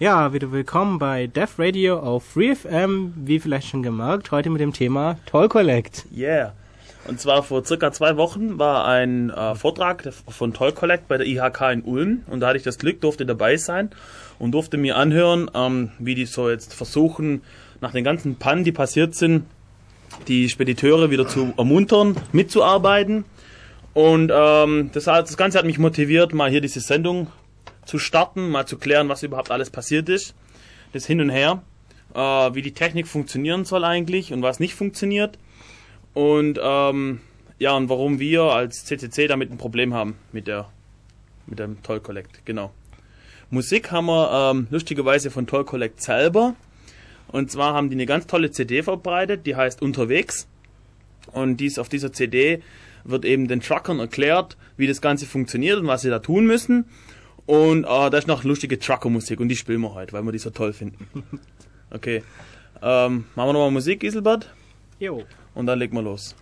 Ja, wieder willkommen bei Def Radio auf FreeFM, wie vielleicht schon gemerkt, heute mit dem Thema Toll Collect. Yeah. Und zwar vor circa zwei Wochen war ein äh, Vortrag von Toll Collect bei der IHK in Ulm und da hatte ich das Glück, durfte dabei sein und durfte mir anhören, ähm, wie die so jetzt versuchen, nach den ganzen Pannen, die passiert sind, die Spediteure wieder zu ermuntern, mitzuarbeiten. Und ähm, das, das Ganze hat mich motiviert, mal hier diese Sendung zu starten, mal zu klären, was überhaupt alles passiert ist. Das Hin und Her, äh, wie die Technik funktionieren soll eigentlich und was nicht funktioniert. Und ähm, ja, und warum wir als CCC damit ein Problem haben mit der mit dem Toll Collect, genau. Musik haben wir ähm, lustigerweise von Toll Collect selber. Und zwar haben die eine ganz tolle CD verbreitet, die heißt Unterwegs. Und dies auf dieser CD wird eben den Truckern erklärt, wie das Ganze funktioniert und was sie da tun müssen. Und äh, da ist noch lustige Trucker-Musik und die spielen wir heute, weil wir die so toll finden. Okay. Ähm, machen wir nochmal Musik, Giselbert? Jo. Und dann legen wir los.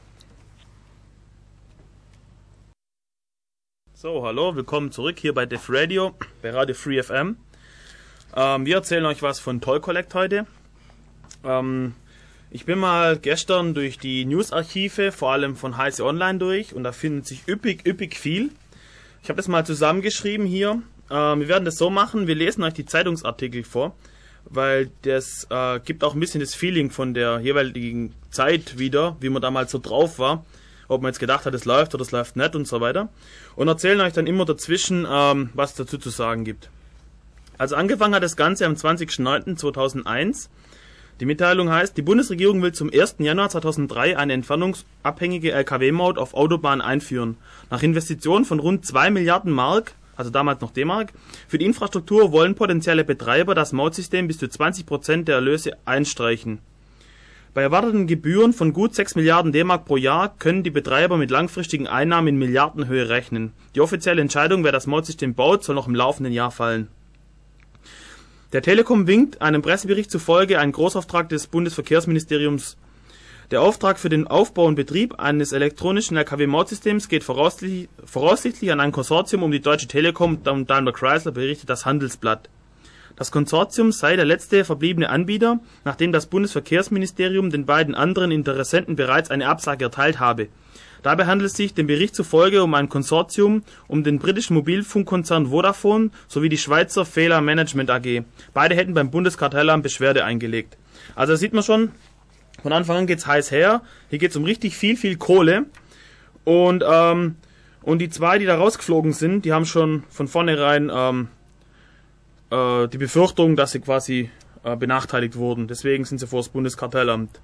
So, hallo, willkommen zurück hier bei Def Radio, bei Radio Free FM. Ähm, wir erzählen euch was von Toll Collect heute. Ähm, ich bin mal gestern durch die Newsarchive, vor allem von Heise Online durch, und da findet sich üppig, üppig viel. Ich habe das mal zusammengeschrieben hier. Ähm, wir werden das so machen, wir lesen euch die Zeitungsartikel vor, weil das äh, gibt auch ein bisschen das Feeling von der jeweiligen Zeit wieder, wie man damals so drauf war, ob man jetzt gedacht hat, es läuft oder es läuft nicht und so weiter. Und erzählen euch dann immer dazwischen, ähm, was dazu zu sagen gibt. Also angefangen hat das Ganze am 20.09.2001 die Mitteilung heißt, die Bundesregierung will zum 1. Januar 2003 eine entfernungsabhängige Lkw-Maut auf Autobahnen einführen. Nach Investitionen von rund 2 Milliarden Mark, also damals noch D-Mark, für die Infrastruktur wollen potenzielle Betreiber das Mautsystem bis zu 20 Prozent der Erlöse einstreichen. Bei erwarteten Gebühren von gut 6 Milliarden D-Mark pro Jahr können die Betreiber mit langfristigen Einnahmen in Milliardenhöhe rechnen. Die offizielle Entscheidung, wer das Mautsystem baut, soll noch im laufenden Jahr fallen der Telekom winkt einem Pressebericht zufolge ein Großauftrag des Bundesverkehrsministeriums. Der Auftrag für den Aufbau und Betrieb eines elektronischen Lkw-Mautsystems geht voraussichtlich, an ein Konsortium um die Deutsche Telekom und Daimler Chrysler, berichtet das Handelsblatt. Das Konsortium sei der letzte verbliebene Anbieter, nachdem das Bundesverkehrsministerium den beiden anderen Interessenten bereits eine Absage erteilt habe Dabei handelt es sich dem Bericht zufolge um ein Konsortium um den britischen Mobilfunkkonzern Vodafone sowie die Schweizer Fehler Management AG. Beide hätten beim Bundeskartellamt Beschwerde eingelegt. Also sieht man schon, von Anfang an geht's heiß her. Hier geht's um richtig viel, viel Kohle. Und, ähm, und die zwei, die da rausgeflogen sind, die haben schon von vornherein ähm, äh, die Befürchtung, dass sie quasi äh, benachteiligt wurden. Deswegen sind sie vor das Bundeskartellamt.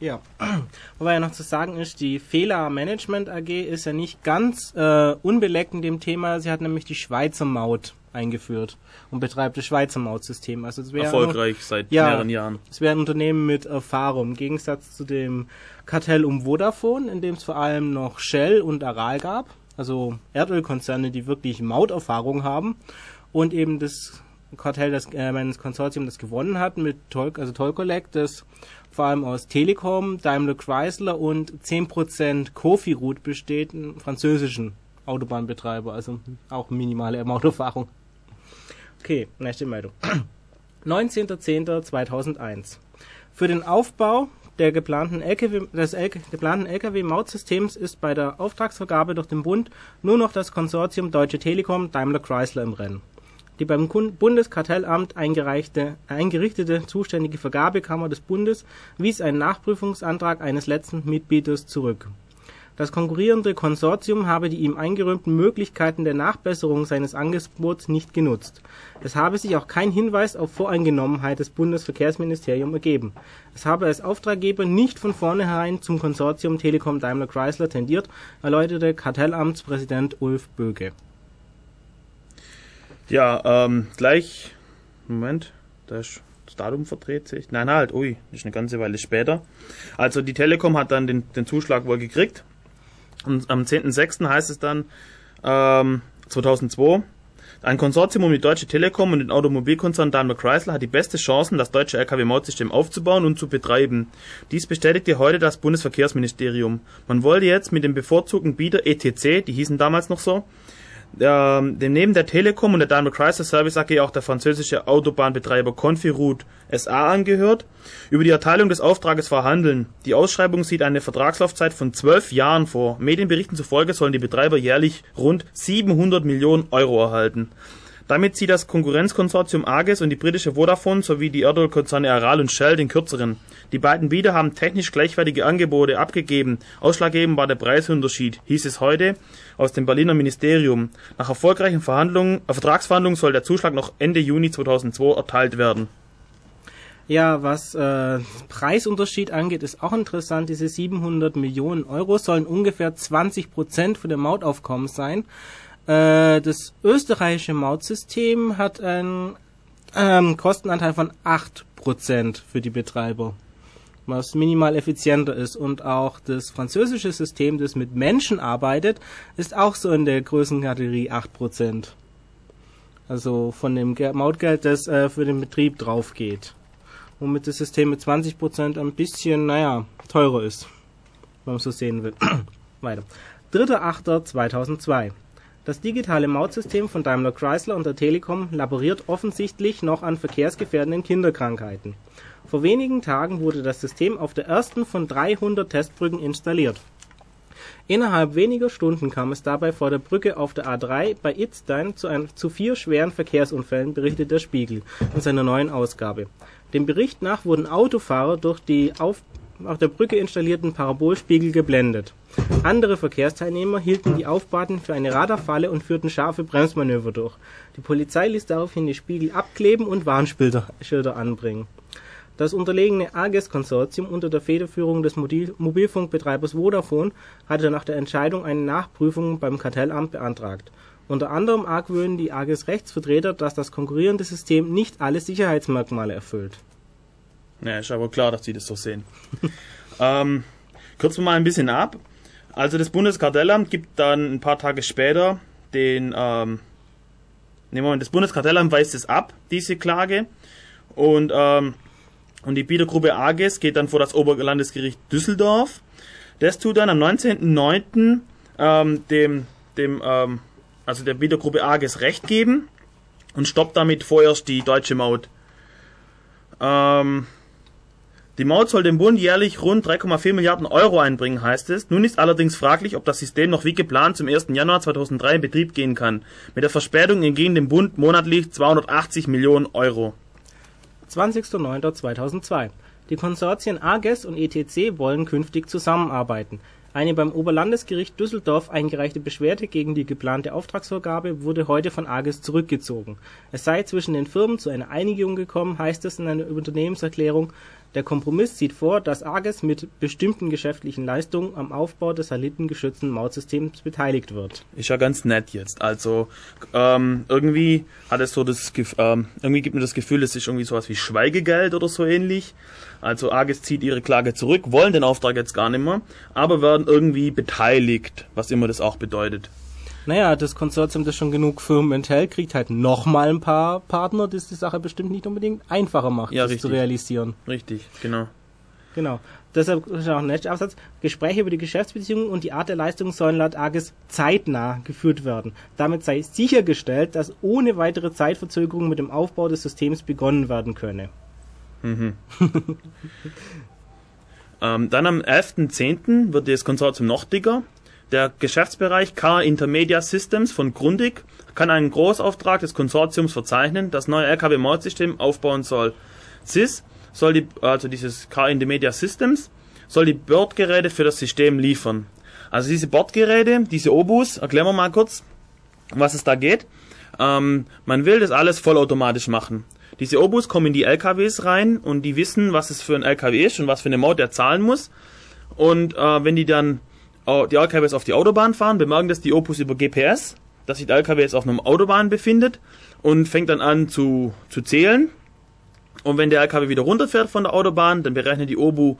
Ja, wobei ja noch zu sagen ist, die Fehlermanagement AG ist ja nicht ganz äh, unbeleckt in dem Thema. Sie hat nämlich die Schweizer Maut eingeführt und betreibt das Schweizer Mautsystem. Also es erfolgreich seit ja, mehreren Jahren. Es wäre ein Unternehmen mit Erfahrung im Gegensatz zu dem Kartell um Vodafone, in dem es vor allem noch Shell und Aral gab, also Erdölkonzerne, die wirklich Mauterfahrung haben und eben das Kartell, das äh, das Konsortium, das gewonnen hat mit Toll, also Toll Collect, das vor allem aus Telekom, Daimler Chrysler und 10% Kofi-Route besteht, einen französischen Autobahnbetreiber, also auch minimale Autofahrung. Okay, nächste Meldung. 19.10.2001. Für den Aufbau der geplanten LKW, des LK, geplanten Lkw-Mautsystems ist bei der Auftragsvergabe durch den Bund nur noch das Konsortium Deutsche Telekom Daimler Chrysler im Rennen. Die beim Bundeskartellamt eingerichtete zuständige Vergabekammer des Bundes wies einen Nachprüfungsantrag eines letzten Mitbieters zurück. Das konkurrierende Konsortium habe die ihm eingeräumten Möglichkeiten der Nachbesserung seines Angebots nicht genutzt. Es habe sich auch kein Hinweis auf Voreingenommenheit des Bundesverkehrsministeriums ergeben. Es habe als Auftraggeber nicht von vornherein zum Konsortium Telekom Daimler Chrysler tendiert, erläuterte Kartellamtspräsident Ulf Böge ja, ähm, gleich. Moment, da ist das Datum verdreht sich. Nein, halt, ui, ist eine ganze Weile später. Also die Telekom hat dann den, den Zuschlag wohl gekriegt. Und am 10.06. heißt es dann, ähm, 2002, ein Konsortium um die Deutsche Telekom und den Automobilkonzern Daimler Chrysler hat die beste Chancen, das deutsche Lkw-Mautsystem aufzubauen und zu betreiben. Dies bestätigte heute das Bundesverkehrsministerium. Man wollte jetzt mit dem bevorzugten Bieter ETC, die hießen damals noch so, dem neben der Telekom und der Daimler Chrysler Service AG auch der französische Autobahnbetreiber Confiroute SA angehört, über die Erteilung des Auftrages verhandeln. Die Ausschreibung sieht eine Vertragslaufzeit von zwölf Jahren vor. Medienberichten zufolge sollen die Betreiber jährlich rund 700 Millionen Euro erhalten. Damit zieht das Konkurrenzkonsortium Arges und die britische Vodafone sowie die Erdölkonzerne Aral und Shell den kürzeren. Die beiden Bieter haben technisch gleichwertige Angebote abgegeben. Ausschlaggebend war der Preisunterschied, hieß es heute aus dem Berliner Ministerium. Nach erfolgreichen Verhandlungen, äh, Vertragsverhandlungen soll der Zuschlag noch Ende Juni 2002 erteilt werden. Ja, was äh, Preisunterschied angeht, ist auch interessant. Diese 700 Millionen Euro sollen ungefähr 20 Prozent von dem Mautaufkommen sein. Äh, das österreichische Mautsystem hat einen ähm, Kostenanteil von 8% für die Betreiber, was minimal effizienter ist. Und auch das französische System, das mit Menschen arbeitet, ist auch so in der Größenkategorie 8%. Also von dem Mautgeld, das äh, für den Betrieb drauf geht. Womit das System mit 20% ein bisschen, naja, teurer ist. Wenn man so sehen will. Weiter. 3.8.2002 das digitale Mautsystem von Daimler Chrysler und der Telekom laboriert offensichtlich noch an verkehrsgefährdenden Kinderkrankheiten. Vor wenigen Tagen wurde das System auf der ersten von 300 Testbrücken installiert. Innerhalb weniger Stunden kam es dabei vor der Brücke auf der A3 bei Idstein zu, ein, zu vier schweren Verkehrsunfällen, berichtet der Spiegel in seiner neuen Ausgabe. Dem Bericht nach wurden Autofahrer durch die auf auf der Brücke installierten Parabolspiegel geblendet. Andere Verkehrsteilnehmer hielten die Aufbauten für eine Radarfalle und führten scharfe Bremsmanöver durch. Die Polizei ließ daraufhin die Spiegel abkleben und Warnschilder anbringen. Das unterlegene AGES-Konsortium unter der Federführung des Mobilfunkbetreibers Vodafone hatte nach der Entscheidung eine Nachprüfung beim Kartellamt beantragt. Unter anderem argwöhnen die AGES-Rechtsvertreter, dass das konkurrierende System nicht alle Sicherheitsmerkmale erfüllt ja, ist aber klar, dass sie das so sehen. ähm, kürzen wir mal ein bisschen ab. Also das Bundeskartellamt gibt dann ein paar Tage später den, ähm, nee, Moment, das Bundeskartellamt weist es ab, diese Klage. Und, ähm, und die Bietergruppe AGES geht dann vor das Oberlandesgericht Düsseldorf. Das tut dann am 19.09. Ähm, dem, dem, ähm, also der Bietergruppe AGES Recht geben und stoppt damit vorerst die deutsche Maut. Ähm, die Maut soll dem Bund jährlich rund 3,4 Milliarden Euro einbringen, heißt es. Nun ist allerdings fraglich, ob das System noch wie geplant zum 1. Januar 2003 in Betrieb gehen kann. Mit der Verspätung entgehen dem Bund monatlich 280 Millionen Euro. 20.09.2002 Die Konsortien AGES und ETC wollen künftig zusammenarbeiten. Eine beim Oberlandesgericht Düsseldorf eingereichte Beschwerde gegen die geplante Auftragsvergabe wurde heute von AGES zurückgezogen. Es sei zwischen den Firmen zu einer Einigung gekommen, heißt es in einer Unternehmenserklärung der Kompromiss sieht vor, dass Arges mit bestimmten geschäftlichen Leistungen am Aufbau des satellitengeschützten Mautsystems beteiligt wird. Ist ja ganz nett jetzt. Also ähm, irgendwie hat es so das ähm, irgendwie gibt mir das Gefühl, es ist irgendwie sowas wie Schweigegeld oder so ähnlich. Also Arges zieht ihre Klage zurück, wollen den Auftrag jetzt gar nicht mehr, aber werden irgendwie beteiligt, was immer das auch bedeutet naja, das Konsortium, das schon genug Firmen enthält, kriegt halt nochmal ein paar Partner, das die Sache bestimmt nicht unbedingt einfacher macht, ja, das richtig. zu realisieren. Richtig, genau. Genau. Deshalb ist auch ein nächster Absatz. Gespräche über die Geschäftsbeziehungen und die Art der Leistung sollen laut AGES zeitnah geführt werden. Damit sei sichergestellt, dass ohne weitere Zeitverzögerung mit dem Aufbau des Systems begonnen werden könne. Mhm. ähm, dann am 11.10. wird das Konsortium noch dicker. Der Geschäftsbereich Car Intermedia Systems von Grundig kann einen Großauftrag des Konsortiums verzeichnen, das neue LKW-Mautsystem aufbauen soll. SIS soll die, also dieses Car Intermedia Systems, soll die Bordgeräte für das System liefern. Also diese Bordgeräte, diese Obus, erklären wir mal kurz, was es da geht. Ähm, man will das alles vollautomatisch machen. Diese Obus kommen in die LKWs rein und die wissen, was es für ein LKW ist und was für eine Maut er zahlen muss. Und äh, wenn die dann die LKWs auf die Autobahn fahren, bemerken das die Opus über GPS, dass sich der LKW jetzt auf einer Autobahn befindet und fängt dann an zu, zu zählen. Und wenn der LKW wieder runterfährt von der Autobahn, dann berechnet die OBU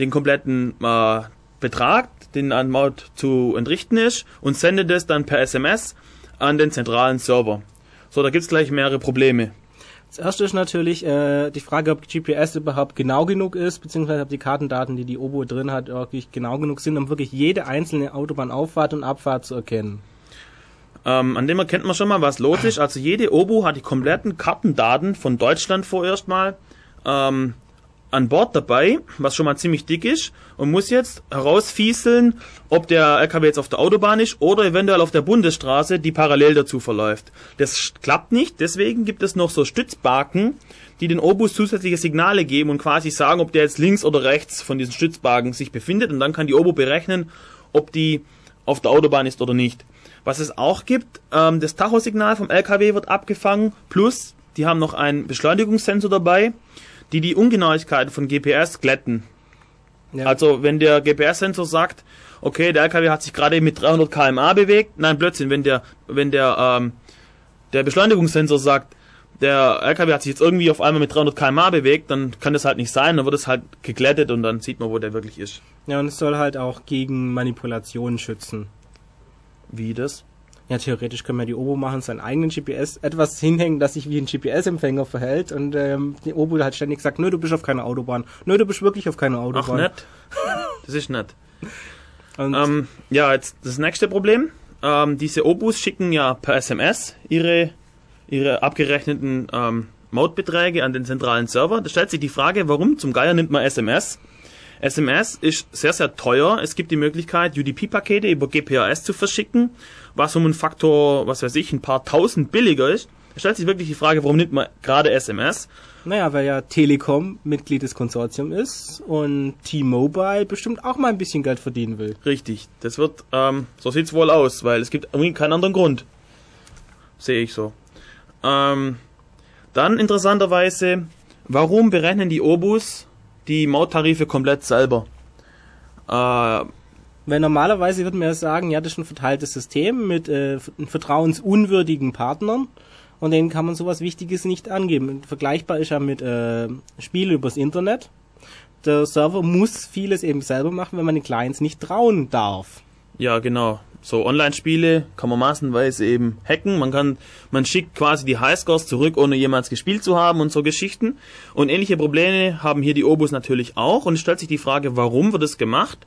den kompletten äh, Betrag, den an Maut zu entrichten ist und sendet es dann per SMS an den zentralen Server. So, da gibt's gleich mehrere Probleme. Das erste ist natürlich äh, die Frage, ob GPS überhaupt genau genug ist, beziehungsweise ob die Kartendaten, die die Obo drin hat, wirklich genau genug sind, um wirklich jede einzelne Autobahnauffahrt und Abfahrt zu erkennen. Ähm, an dem erkennt man schon mal, was los ist. Also jede Obu hat die kompletten Kartendaten von Deutschland vorerst mal ähm, an Bord dabei, was schon mal ziemlich dick ist, und muss jetzt herausfieseln, ob der LKW jetzt auf der Autobahn ist oder eventuell auf der Bundesstraße, die parallel dazu verläuft. Das klappt nicht, deswegen gibt es noch so Stützbaken, die den Obus zusätzliche Signale geben und quasi sagen, ob der jetzt links oder rechts von diesen Stützbaken sich befindet und dann kann die Obu berechnen, ob die auf der Autobahn ist oder nicht. Was es auch gibt, ähm, das Tachosignal vom LKW wird abgefangen, plus die haben noch einen Beschleunigungssensor dabei, die die Ungenauigkeiten von GPS glätten. Ja. Also wenn der GPS-Sensor sagt, okay, der LKW hat sich gerade mit 300 km/h bewegt, nein, Blödsinn, wenn der, wenn der, ähm, der Beschleunigungssensor sagt, der LKW hat sich jetzt irgendwie auf einmal mit 300 km/h bewegt, dann kann das halt nicht sein, dann wird es halt geglättet und dann sieht man, wo der wirklich ist. Ja, und es soll halt auch gegen Manipulationen schützen. Wie das? Ja, theoretisch können wir die Obo machen, seinen eigenen GPS etwas hinhängen, das sich wie ein GPS-Empfänger verhält und ähm, die Obo hat ständig sagt, nö, du bist auf keiner Autobahn. Nö, du bist wirklich auf keiner Ach, Autobahn. nett. Das ist nett. Ähm, ja, jetzt das nächste Problem. Ähm, diese Obus schicken ja per SMS ihre, ihre abgerechneten ähm, Mautbeträge an den zentralen Server. Da stellt sich die Frage, warum zum Geier nimmt man SMS? SMS ist sehr, sehr teuer. Es gibt die Möglichkeit, UDP-Pakete über GPRS zu verschicken, was um einen Faktor, was weiß ich, ein paar tausend billiger ist. Da stellt sich wirklich die Frage, warum nimmt man gerade SMS? naja, weil ja Telekom Mitglied des Konsortiums ist und T-Mobile bestimmt auch mal ein bisschen Geld verdienen will. Richtig, das wird, ähm, so sieht's wohl aus, weil es gibt irgendwie keinen anderen Grund. Sehe ich so. Ähm, dann interessanterweise, warum berechnen die Obus die Mauttarife komplett selber? Äh, Weil normalerweise würde man ja sagen, ja, das ist ein verteiltes System mit äh, vertrauensunwürdigen Partnern und denen kann man sowas Wichtiges nicht angeben. Vergleichbar ist ja mit äh, Spielen übers Internet. Der Server muss vieles eben selber machen, wenn man den Clients nicht trauen darf. ja, genau. So Online-Spiele kann man massenweise eben hacken. Man kann, man schickt quasi die Highscores zurück, ohne jemals gespielt zu haben und so Geschichten. Und ähnliche Probleme haben hier die Obus natürlich auch. Und es stellt sich die Frage, warum wird es gemacht?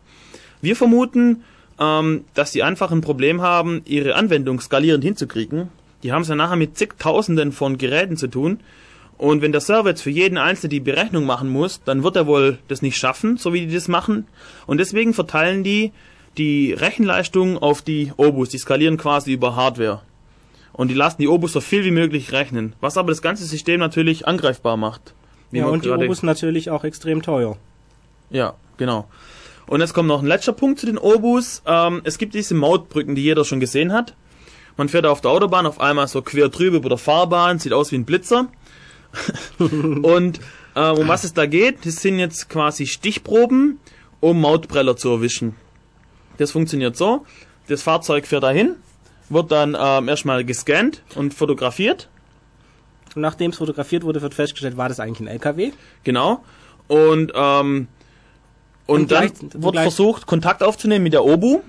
Wir vermuten, ähm, dass die einfach ein Problem haben, ihre Anwendung skalierend hinzukriegen. Die haben es ja nachher mit zigtausenden von Geräten zu tun. Und wenn der Server jetzt für jeden Einzelnen die Berechnung machen muss, dann wird er wohl das nicht schaffen, so wie die das machen. Und deswegen verteilen die die Rechenleistung auf die Obus. Die skalieren quasi über Hardware. Und die lassen die Obus so viel wie möglich rechnen. Was aber das ganze System natürlich angreifbar macht. Ja, und die Obus natürlich auch extrem teuer. ja, genau. Und jetzt kommt noch ein letzter Punkt zu den Obus. Ähm, es gibt diese Mautbrücken, die jeder schon gesehen hat. Man fährt auf der Autobahn auf einmal so quer drüber über der Fahrbahn, sieht aus wie ein Blitzer. und äh, um was es da geht, das sind jetzt quasi Stichproben, um Mautpreller zu erwischen. Das funktioniert so. Das Fahrzeug fährt dahin, wird dann ähm, erstmal gescannt und fotografiert. Und nachdem es fotografiert wurde, wird festgestellt, war das eigentlich ein LKW? Genau. Und, ähm, und, Und dann gleich- wird versucht, Kontakt aufzunehmen mit der OBU.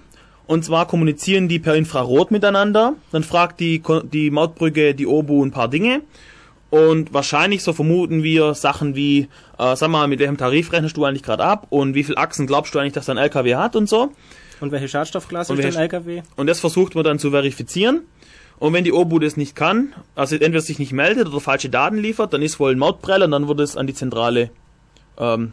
Und zwar kommunizieren die per Infrarot miteinander. Dann fragt die, die Mautbrücke die OBU ein paar Dinge. Und wahrscheinlich, so vermuten wir, Sachen wie, äh, sag mal, mit welchem Tarif rechnest du eigentlich gerade ab und wie viel Achsen glaubst du eigentlich, dass dein LKW hat und so. Und welche Schadstoffklasse Und ist welche- ein LKW? Und das versucht man dann zu verifizieren. Und wenn die OBU das nicht kann, also entweder sich nicht meldet oder falsche Daten liefert, dann ist wohl ein Mautpreller und dann wird es an die Zentrale ähm.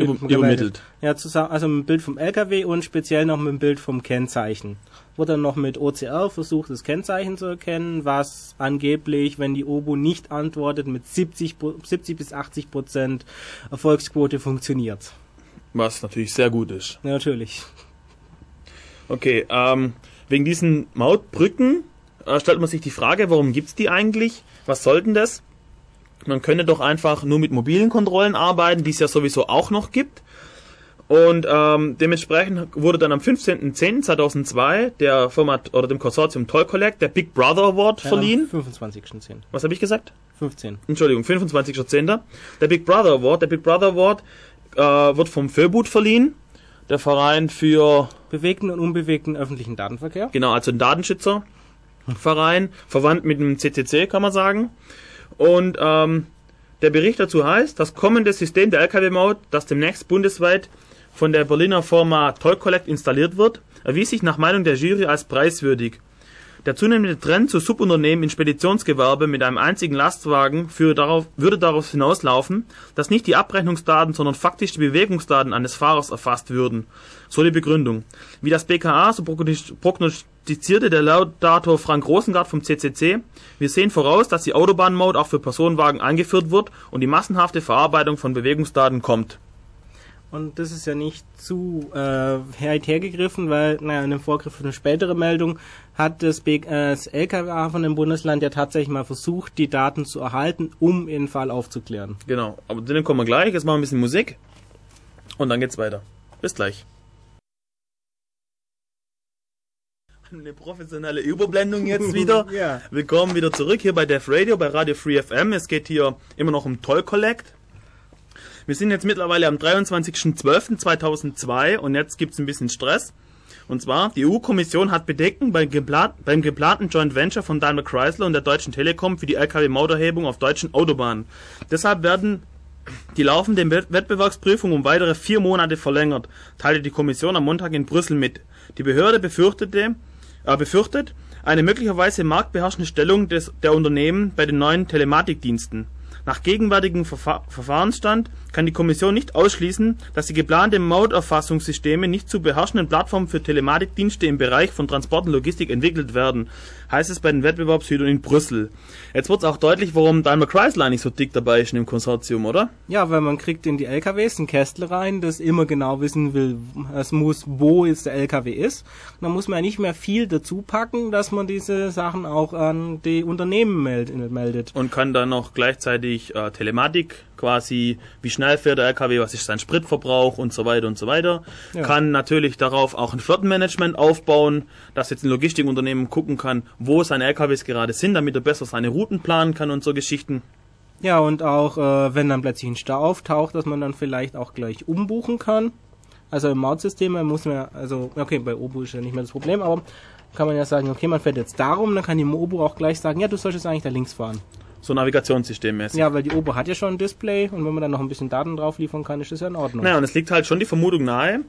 Übermittelt. Ja, zusammen, also mit dem Bild vom LKW und speziell noch mit dem Bild vom Kennzeichen. Wurde dann noch mit OCR versucht, das Kennzeichen zu erkennen, was angeblich, wenn die OBU nicht antwortet, mit 70, Pro- 70 bis 80 Prozent Erfolgsquote funktioniert. Was natürlich sehr gut ist. Ja, natürlich. Okay, ähm, wegen diesen Mautbrücken äh, stellt man sich die Frage, warum gibt's die eigentlich? Was sollten das? Man könnte doch einfach nur mit mobilen Kontrollen arbeiten, die es ja sowieso auch noch gibt. Und ähm, dementsprechend wurde dann am 15.10.2002 der Firma oder dem Konsortium Toll Collect der Big Brother Award verliehen. Ja, am 25.10. Was habe ich gesagt? 15. Entschuldigung, 25.10. Der Big Brother Award. Der Big Brother Award äh, wird vom Föbut verliehen. Der Verein für Bewegten und unbewegten öffentlichen Datenverkehr. Genau, also ein Datenschützerverein, verwandt mit dem CCC, kann man sagen. Und ähm, der Bericht dazu heißt, das kommende System der LKW-Maut, das demnächst bundesweit von der Berliner Firma Toll Collect installiert wird, erwies sich nach Meinung der Jury als preiswürdig. Der zunehmende Trend zu Subunternehmen im Speditionsgewerbe mit einem einzigen Lastwagen darauf, würde darauf hinauslaufen, dass nicht die Abrechnungsdaten, sondern faktisch die Bewegungsdaten eines Fahrers erfasst würden. So die Begründung. Wie das BKA so prognostizierte der Laudator Frank Rosengart vom CCC, wir sehen voraus, dass die Autobahnmaut auch für Personenwagen eingeführt wird und die massenhafte Verarbeitung von Bewegungsdaten kommt. Und das ist ja nicht zu äh, weit hergegriffen, weil, naja, in dem Vorgriff für eine spätere Meldung hat das, B äh, das LKWA von dem Bundesland ja tatsächlich mal versucht, die Daten zu erhalten, um den Fall aufzuklären. Genau, aber zu dem kommen wir gleich. Jetzt machen wir ein bisschen Musik und dann geht's weiter. Bis gleich. Eine professionelle Überblendung jetzt wieder. Ja. Willkommen wieder zurück hier bei Def Radio, bei Radio Free FM. Es geht hier immer noch um Toll Collect. Wir sind jetzt mittlerweile am 23.12.2002 und jetzt gibt's ein bisschen Stress. Und zwar, die EU-Kommission hat Bedenken beim, geplan beim geplanten Joint Venture von Daimler Chrysler und der Deutschen Telekom für die Lkw-Mauterhebung auf deutschen Autobahnen. Deshalb werden die laufende Wettbewerbsprüfung um weitere vier Monate verlängert, teilte die Kommission am Montag in Brüssel mit. Die Behörde befürchtete, befürchtet eine möglicherweise marktbeherrschende Stellung des, der Unternehmen bei den neuen Telematikdiensten. Nach gegenwärtigem Verfa Verfahrensstand kann die Kommission nicht ausschließen, dass die geplanten Mauterfassungssysteme nicht zu beherrschenden Plattformen für Telematikdienste im Bereich von Transport und Logistik entwickelt werden, heißt es bei den Wettbewerbshütern in Brüssel. Jetzt wird es auch deutlich, warum Daimler Chrysler nicht so dick dabei ist in dem Konsortium, oder? Ja, weil man kriegt in die LKWs ein Kästle rein, das immer genau wissen will, es muss, wo jetzt der LKW ist. Und dann muss man ja nicht mehr viel dazu packen, dass man diese Sachen auch an die Unternehmen meldet. Und kann dann noch gleichzeitig äh, Telematik quasi, wie schnell fährt der LKW, was ist sein Spritverbrauch und so weiter und so weiter. Ja. Kann natürlich darauf auch ein Flottenmanagement aufbauen, dass jetzt ein Logistikunternehmen gucken kann, wo seine LKWs gerade sind, damit er besser seine Routen planen kann und so Geschichten. Ja, und auch, äh, wenn dann plötzlich ein Stau auftaucht, dass man dann vielleicht auch gleich umbuchen kann. Also im Mautsystem muss man, also, okay, bei Obu ist ja nicht mehr das Problem, aber kann man ja sagen, okay, man fährt jetzt darum, dann kann die Obu auch gleich sagen, ja, du sollst jetzt eigentlich da links fahren so Navigationssystemmäßig. Ja, weil die Obo hat ja schon ein Display und wenn man dann noch ein bisschen Daten drauf liefern kann, ist das ja in Ordnung. Naja, und es liegt halt schon die Vermutung nahe,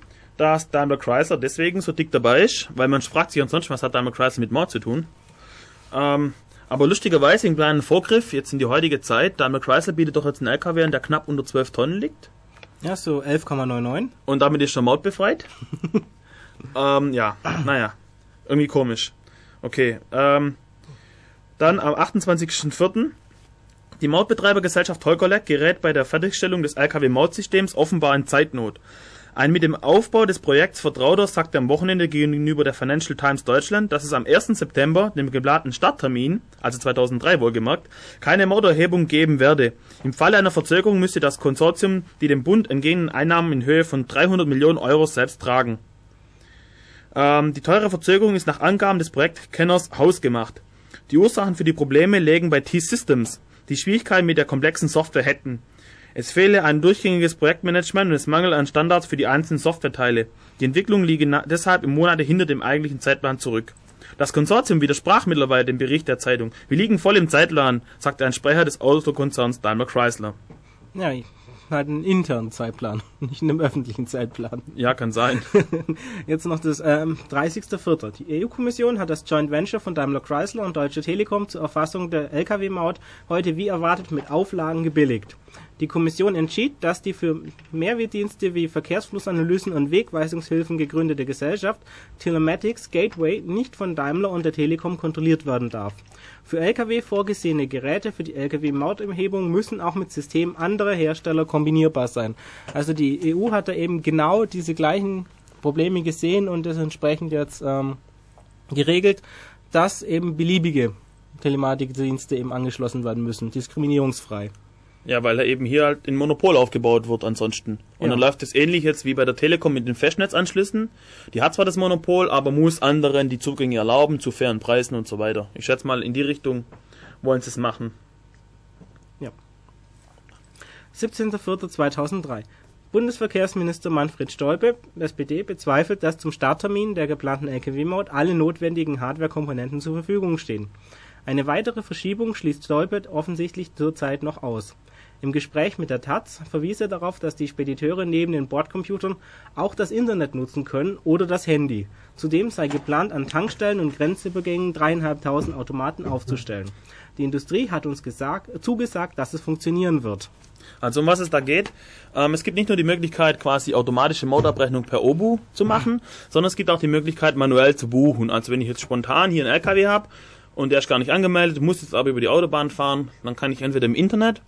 dass Daimler Chrysler deswegen so dick dabei ist, weil man fragt sich ansonsten, was hat Daimler Chrysler mit Mord zu tun. Ähm, aber lustigerweise im kleinen Vorgriff, jetzt in die heutige Zeit, Daimler Chrysler bietet doch jetzt einen LKW an, der knapp unter 12 Tonnen liegt. Ja, so 11,99. Und damit ist er mautbefreit. ähm, ja, naja, irgendwie komisch. Okay, ähm, dann am 28.04. Die Mautbetreibergesellschaft Tolkolek gerät bei der Fertigstellung des Lkw-Mautsystems offenbar in Zeitnot. Ein mit dem Aufbau des Projekts Vertrauter sagte am Wochenende gegenüber der Financial Times Deutschland, dass es am 1. September, dem geplanten Starttermin, also 2003 wohlgemerkt, keine Mauterhebung geben werde. Im Falle einer Verzögerung müsste das Konsortium die dem Bund entgehenden Einnahmen in Höhe von 300 Millionen Euro selbst tragen. Ähm, die teure Verzögerung ist nach Angaben des Projektkenners hausgemacht. Die Ursachen für die Probleme lägen bei T-Systems, die Schwierigkeiten mit der komplexen Software hätten. Es fehle ein durchgängiges Projektmanagement und es mangelt an Standards für die einzelnen Softwareteile. Die Entwicklung liege deshalb im Monate hinter dem eigentlichen Zeitplan zurück. Das Konsortium widersprach mittlerweile dem Bericht der Zeitung. Wir liegen voll im Zeitplan, sagte ein Sprecher des Autokonzerns Daimler Chrysler. Ja, halt einen internen Zeitplan, nicht einen öffentlichen Zeitplan. Ja, kann sein. Jetzt noch das ähm, 30.04. Die EU-Kommission hat das Joint Venture von Daimler Chrysler und Deutsche Telekom zur Erfassung der Lkw-Maut heute wie erwartet mit Auflagen gebilligt. Die Kommission entschied, dass die für Mehrwertdienste wie Verkehrsflussanalysen und Wegweisungshilfen gegründete Gesellschaft Telematics Gateway nicht von Daimler und der Telekom kontrolliert werden darf. Für Lkw vorgesehene Geräte für die Lkw-Mauterhebung müssen auch mit Systemen anderer Hersteller kombinierbar sein. Also die EU hat da eben genau diese gleichen Probleme gesehen und das entsprechend jetzt ähm, geregelt, dass eben beliebige Telematikdienste eben angeschlossen werden müssen, diskriminierungsfrei. Ja, weil er eben hier halt ein Monopol aufgebaut wird ansonsten. Und ja. dann läuft es ähnlich jetzt wie bei der Telekom mit den Festnetzanschlüssen. Die hat zwar das Monopol, aber muss anderen die Zugänge erlauben zu fairen Preisen und so weiter. Ich schätze mal, in die Richtung wollen sie es machen. Ja. 17.04.2003. Bundesverkehrsminister Manfred Stolpe, SPD, bezweifelt, dass zum Starttermin der geplanten Lkw-Maut alle notwendigen Hardware-Komponenten zur Verfügung stehen. Eine weitere Verschiebung schließt Stolpe offensichtlich zurzeit noch aus Im Gespräch mit der Taz verwies er darauf, dass die Spediteure neben den Bordcomputern auch das Internet nutzen können oder das Handy. Zudem sei geplant, an Tankstellen und Grenzübergängen dreieinhalbtausend Automaten aufzustellen. Die Industrie hat uns gesagt, zugesagt, dass es funktionieren wird. Also um was es da geht, ähm, es gibt nicht nur die Möglichkeit, quasi automatische Mautabrechnung per Obu zu machen, sondern es gibt auch die Möglichkeit, manuell zu buchen. Also wenn ich jetzt spontan hier einen LKW habe und der ist gar nicht angemeldet, muss jetzt aber über die Autobahn fahren, dann kann ich entweder im Internet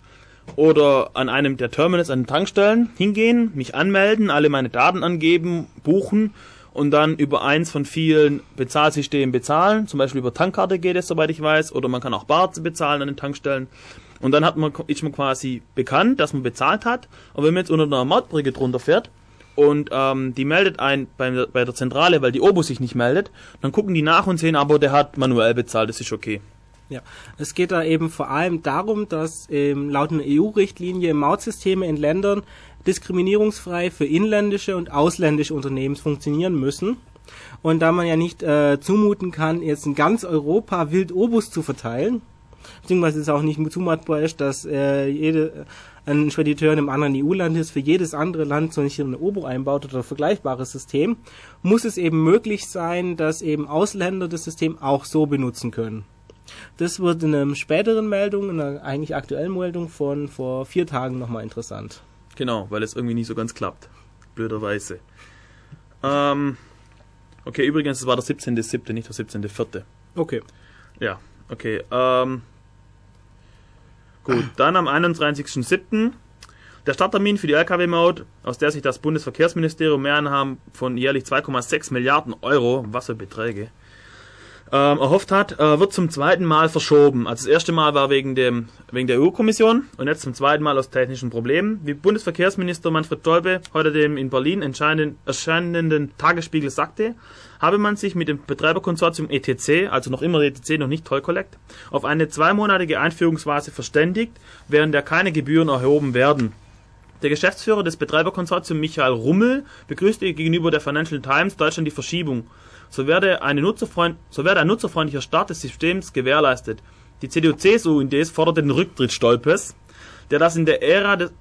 oder an einem der Terminals an den Tankstellen hingehen, mich anmelden, alle meine Daten angeben, buchen und dann über eins von vielen Bezahlsystemen bezahlen. Zum Beispiel über Tankkarte geht es, soweit ich weiß, oder man kann auch Bar bezahlen an den Tankstellen. Und dann hat man, ist man quasi bekannt, dass man bezahlt hat. Und wenn man jetzt unter einer Mautbrücke drunter fährt und ähm, die meldet ein bei, bei der Zentrale, weil die Obo sich nicht meldet, dann gucken die nach und sehen, aber der hat manuell bezahlt, das ist okay. Ja, es geht da eben vor allem darum, dass ähm, laut einer EU-Richtlinie Mautsysteme in Ländern diskriminierungsfrei für inländische und ausländische Unternehmen funktionieren müssen. Und da man ja nicht äh, zumuten kann, jetzt in ganz Europa wild Obus zu verteilen, beziehungsweise es auch nicht zumutbar ist, dass äh, jede ein Spediteur in einem anderen EU-Land ist, für jedes andere Land so nicht ein Obo einbaut oder ein vergleichbares System, muss es eben möglich sein, dass eben Ausländer das System auch so benutzen können. Das wird in einer späteren Meldung, in einer eigentlich aktuellen Meldung von vor vier Tagen nochmal interessant. Genau, weil es irgendwie nicht so ganz klappt. Blöderweise. Ähm, okay, übrigens, es war der 17.7., nicht der 17.4. Okay. Ja, okay. Ähm, gut, dann am 21.7. Der Starttermin für die Lkw-Maut, aus der sich das Bundesverkehrsministerium Mehreinnahmen von jährlich 2,6 Milliarden Euro, was für Beträge, ähm, erhofft hat, äh, wird zum zweiten Mal verschoben. Also das erste Mal war wegen, dem, wegen der EU-Kommission und jetzt zum zweiten Mal aus technischen Problemen. Wie Bundesverkehrsminister Manfred Stolpe heute dem in Berlin erscheinenden Tagesspiegel sagte, habe man sich mit dem Betreiberkonsortium ETC, also noch immer ETC, noch nicht Toll Collect, auf eine zweimonatige Einführungsphase verständigt, während der keine Gebühren erhoben werden. Der Geschäftsführer des Betreiberkonsortiums Michael Rummel begrüßte gegenüber der Financial Times Deutschland die Verschiebung so werde, so werde ein nutzerfreundlicher Start des Systems gewährleistet. Die CDU-CSU indes forderte den Rücktritt Stolpes, der das in der Ära des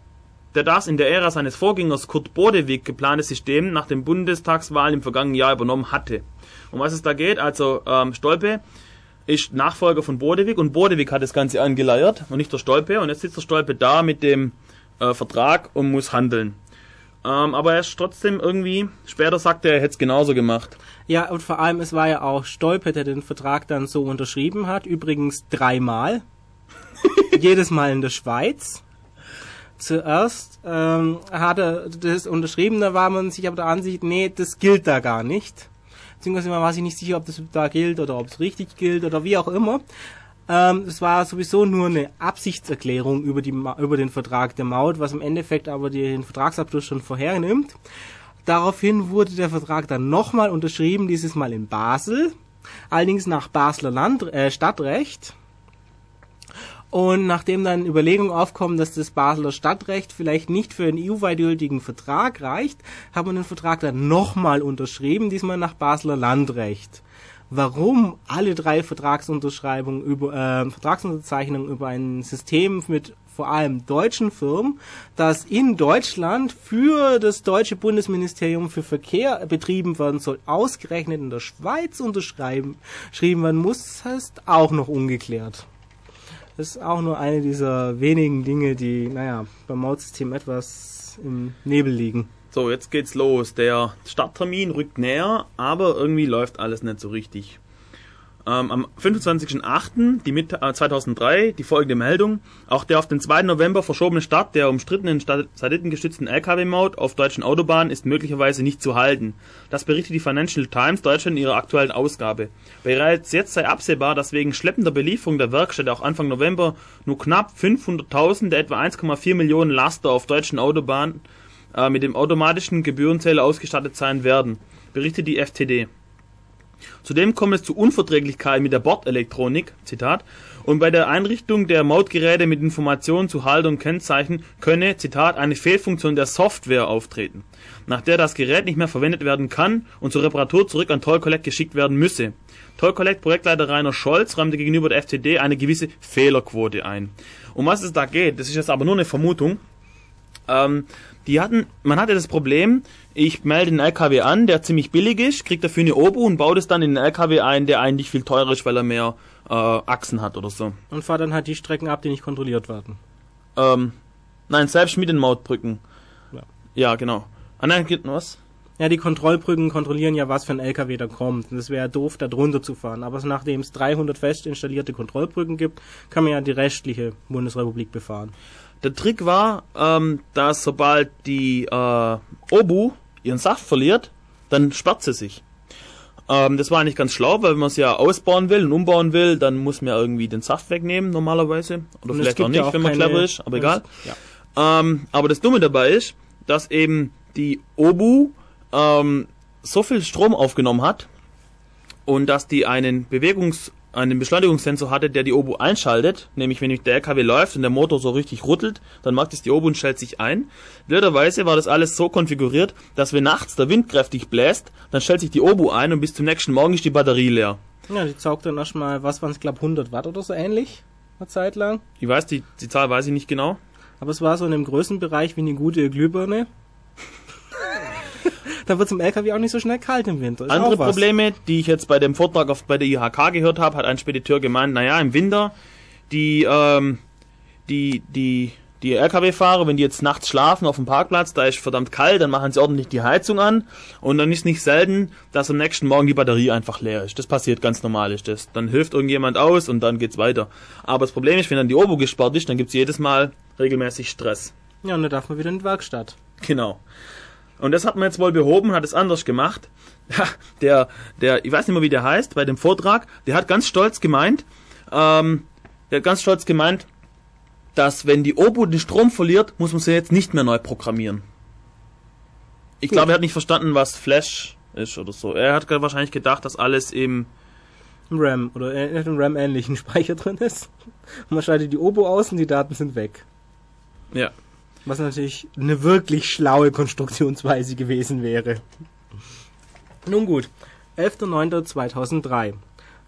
der das in der Ära seines Vorgängers Kurt Bodewig geplante System nach den Bundestagswahlen im vergangenen Jahr übernommen hatte. Um was es da geht, also ähm, Stolpe ist Nachfolger von Bodewig und Bodewig hat das Ganze angeleiert und nicht der Stolpe und jetzt sitzt der Stolpe da mit dem äh, Vertrag und muss handeln. Ähm, aber er ist trotzdem irgendwie, später sagt er, er hätte es genauso gemacht. Ja, und vor allem, es war ja auch Stolpe, der den Vertrag dann so unterschrieben hat. Übrigens dreimal. Jedes Mal in der Schweiz. Zuerst ähm, hat er das unterschrieben, da war man sich aber der Ansicht, nee, das gilt da gar nicht. Beziehungsweise man war sich nicht sicher, ob das da gilt oder ob es richtig gilt oder wie auch immer. Ähm, es war sowieso nur eine Absichtserklärung über, die, über den Vertrag der Maut, was im Endeffekt aber den Vertragsabschluss schon vorhernimmt. Daraufhin wurde der Vertrag dann nochmal unterschrieben, dieses Mal in Basel, allerdings nach Basler Land, äh, Stadtrecht. Und nachdem dann Überlegungen aufkommen, dass das Basler Stadtrecht vielleicht nicht für einen EU-weit gültigen Vertrag reicht, hat man den Vertrag dann nochmal unterschrieben, diesmal nach Basler Landrecht warum alle drei Vertragsunterschreibungen über äh, Vertragsunterzeichnungen über ein System mit vor allem deutschen Firmen, das in Deutschland für das deutsche Bundesministerium für Verkehr betrieben werden soll, ausgerechnet in der Schweiz unterschreiben schrieben werden muss, heißt auch noch ungeklärt. Das ist auch nur eine dieser wenigen Dinge, die, naja, beim Mautsystem etwas im Nebel liegen. So, jetzt geht's los. Der Starttermin rückt näher, aber irgendwie läuft alles nicht so richtig. Ähm, am 25.08. Die Mit äh, 2003 die folgende Meldung. Auch der auf den 2. November verschobene Start der umstrittenen satellitengestützten LKW-Maut auf deutschen Autobahnen ist möglicherweise nicht zu halten. Das berichtet die Financial Times Deutschland in ihrer aktuellen Ausgabe. Bereits jetzt sei absehbar, dass wegen schleppender Belieferung der Werkstätte auch Anfang November nur knapp 500.000 der etwa 1,4 Millionen Laster auf deutschen Autobahnen äh, mit dem automatischen Gebührenzähler ausgestattet sein werden, berichtet die FTD. Zudem kommt es zu Unverträglichkeiten mit der Bordelektronik, Zitat, und bei der Einrichtung der Mautgeräte mit Informationen zu Halter und Kennzeichen könne, Zitat, eine Fehlfunktion der Software auftreten, nach der das Gerät nicht mehr verwendet werden kann und zur Reparatur zurück an Toll Collect geschickt werden müsse. Toll Collect Projektleiter Rainer Scholz räumte gegenüber der FTD eine gewisse Fehlerquote ein. Um was es da geht, das ist jetzt aber nur eine Vermutung. Ähm, die hatten, man hatte das Problem, ich melde einen LKW an, der ziemlich billig ist, kriegt dafür eine Obo und baut es dann in einen LKW ein, der eigentlich viel teurer ist, weil er mehr äh, Achsen hat oder so. Und fahrt dann halt die Strecken ab, die nicht kontrolliert werden. Ähm, nein, selbst mit den Mautbrücken. Ja. Ja, genau. Ah nein, gibt noch was? Ja, die Kontrollbrücken kontrollieren ja, was für ein LKW da kommt. Und es wäre doof, da drunter zu fahren. Aber nachdem es 300 fest installierte Kontrollbrücken gibt, kann man ja die restliche Bundesrepublik befahren. Der Trick war, ähm, dass sobald die äh, Obu ihren Saft verliert, dann sperrt sie sich. Ähm, das war eigentlich ganz schlau, weil wenn man es ja ausbauen will und umbauen will, dann muss man ja irgendwie den Saft wegnehmen normalerweise. Oder Und vielleicht auch nicht, ja auch wenn man clever ist, aber egal. Ja. Ähm, aber das Dumme dabei ist, dass eben die Obu ähm, so viel Strom aufgenommen hat und dass die einen Bewegungs einen Beschleunigungssensor hatte, der die Obu einschaltet, nämlich wenn der LKW läuft und der Motor so richtig rüttelt, dann macht es die Obu und stellt sich ein. Blöderweise war das alles so konfiguriert, dass wenn nachts der Wind kräftig bläst, dann stellt sich die Obu ein und bis zum nächsten Morgen ist die Batterie leer. Ja, die saugt dann erstmal, was waren es, glaube 100 Watt oder so ähnlich, eine Zeit lang. Ich weiß, die, die Zahl weiß ich nicht genau. Aber es war so in dem Größenbereich wie eine gute Glühbirne. da wird zum LKW auch nicht so schnell kalt im Winter. Ist Andere. Probleme, die ich jetzt bei dem Vortrag auf, bei der IHK gehört habe, hat ein Spediteur gemeint, naja, im Winter, die, ähm, die, die, die LKW-Fahrer, wenn die jetzt nachts schlafen auf dem Parkplatz, da ist verdammt kalt, dann machen sie ordentlich die Heizung an und dann ist nicht selten, dass am nächsten Morgen die Batterie einfach leer ist. Das passiert ganz normal, ist das. Dann hilft irgendjemand aus und dann geht's weiter. Aber das Problem ist, wenn dann die Obo gespart ist, dann gibt's jedes Mal regelmäßig Stress. Ja, und dann darf man wieder in die Werkstatt. Genau. Und das hat man jetzt wohl behoben, hat es anders gemacht. Ja, der, der, ich weiß nicht mehr, wie der heißt, bei dem Vortrag, der hat ganz stolz gemeint, ähm, der hat ganz stolz gemeint, dass wenn die Obu den Strom verliert, muss man sie jetzt nicht mehr neu programmieren. Ich Gut. glaube, er hat nicht verstanden, was Flash ist oder so. Er hat wahrscheinlich gedacht, dass alles im, RAM oder äh, im RAM-ähnlichen Speicher drin ist. Und man schaltet die Obo aus und die Daten sind weg. ja, Was natürlich eine wirklich schlaue Konstruktionsweise gewesen wäre. Nun gut, 11.09.2003.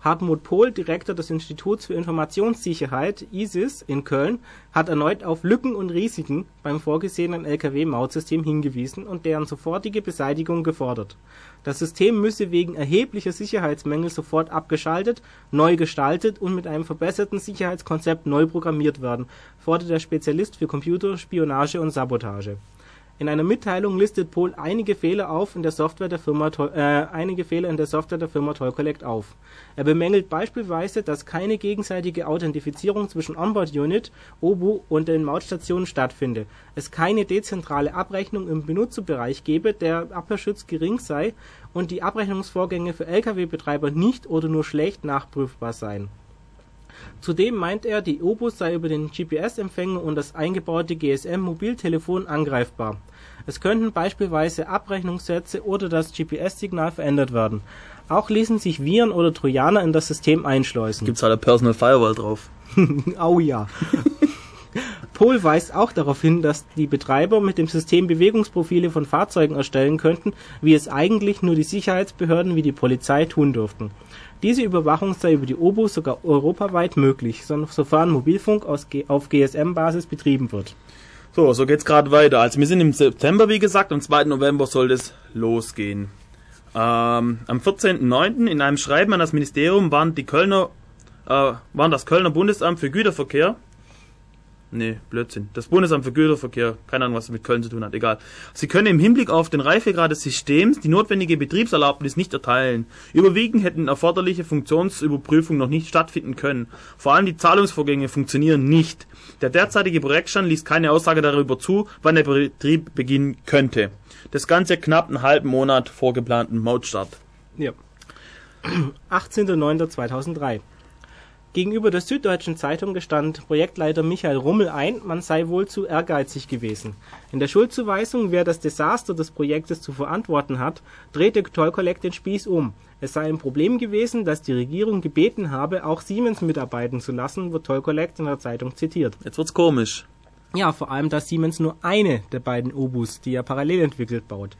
Hartmut Pohl, Direktor des Instituts für Informationssicherheit ISIS in Köln, hat erneut auf Lücken und Risiken beim vorgesehenen LKW-Mautsystem hingewiesen und deren sofortige Beseitigung gefordert. Das System müsse wegen erheblicher Sicherheitsmängel sofort abgeschaltet, neu gestaltet und mit einem verbesserten Sicherheitskonzept neu programmiert werden, fordert der Spezialist für Computer, Spionage und Sabotage. In einer Mitteilung listet Pohl einige Fehler auf in der Software der Firma äh, einige Fehler in der Software der Firma Toll Collect auf. Er bemängelt beispielsweise, dass keine gegenseitige Authentifizierung zwischen Onboard Unit, OBU und den Mautstationen stattfinde, es keine dezentrale Abrechnung im Benutzerbereich gebe, der Abhörschutz gering sei und die Abrechnungsvorgänge für Lkw-Betreiber nicht oder nur schlecht nachprüfbar seien. Zudem meint er, die Obus sei über den GPS-Empfänger und das eingebaute GSM-Mobiltelefon angreifbar. Es könnten beispielsweise Abrechnungssätze oder das GPS-Signal verändert werden. Auch ließen sich Viren oder Trojaner in das System einschleusen. gibt's halt eine Personal Firewall drauf. Au ja. Pohl weist auch darauf hin, dass die Betreiber mit dem System Bewegungsprofile von Fahrzeugen erstellen könnten, wie es eigentlich nur die Sicherheitsbehörden wie die Polizei tun dürften. Diese Überwachung sei über die OBU sogar europaweit möglich, so- sofern Mobilfunk auf GSM-Basis betrieben wird. So, so geht's gerade weiter. Also wir sind im September, wie gesagt, am 2. November soll das losgehen. Ähm, am 14.09. in einem Schreiben an das Ministerium waren die Kölner, äh, waren das Kölner Bundesamt für Güterverkehr, Nee, Blödsinn. Das Bundesamt für Güterverkehr, keine Ahnung, was das mit Köln zu tun hat, egal. Sie können im Hinblick auf den Reifegrad des Systems die notwendige Betriebserlaubnis nicht erteilen. Überwiegend hätten erforderliche Funktionsüberprüfungen noch nicht stattfinden können. Vor allem die Zahlungsvorgänge funktionieren nicht. Der derzeitige Projektstand liest keine Aussage darüber zu, wann der Betrieb beginnen könnte. Das Ganze knapp einen halben Monat vor geplanten Mautstart. Ja. 18.09.2003. Gegenüber der Süddeutschen Zeitung gestand Projektleiter Michael Rummel ein, man sei wohl zu ehrgeizig gewesen. In der Schuldzuweisung, wer das Desaster des Projektes zu verantworten hat, drehte Toll Collect den Spieß um. Es sei ein Problem gewesen, dass die Regierung gebeten habe, auch Siemens mitarbeiten zu lassen, wird Toll Collect in der Zeitung zitiert. Jetzt wird's komisch. Ja, vor allem, dass Siemens nur eine der beiden Obus, die er parallel entwickelt, baut.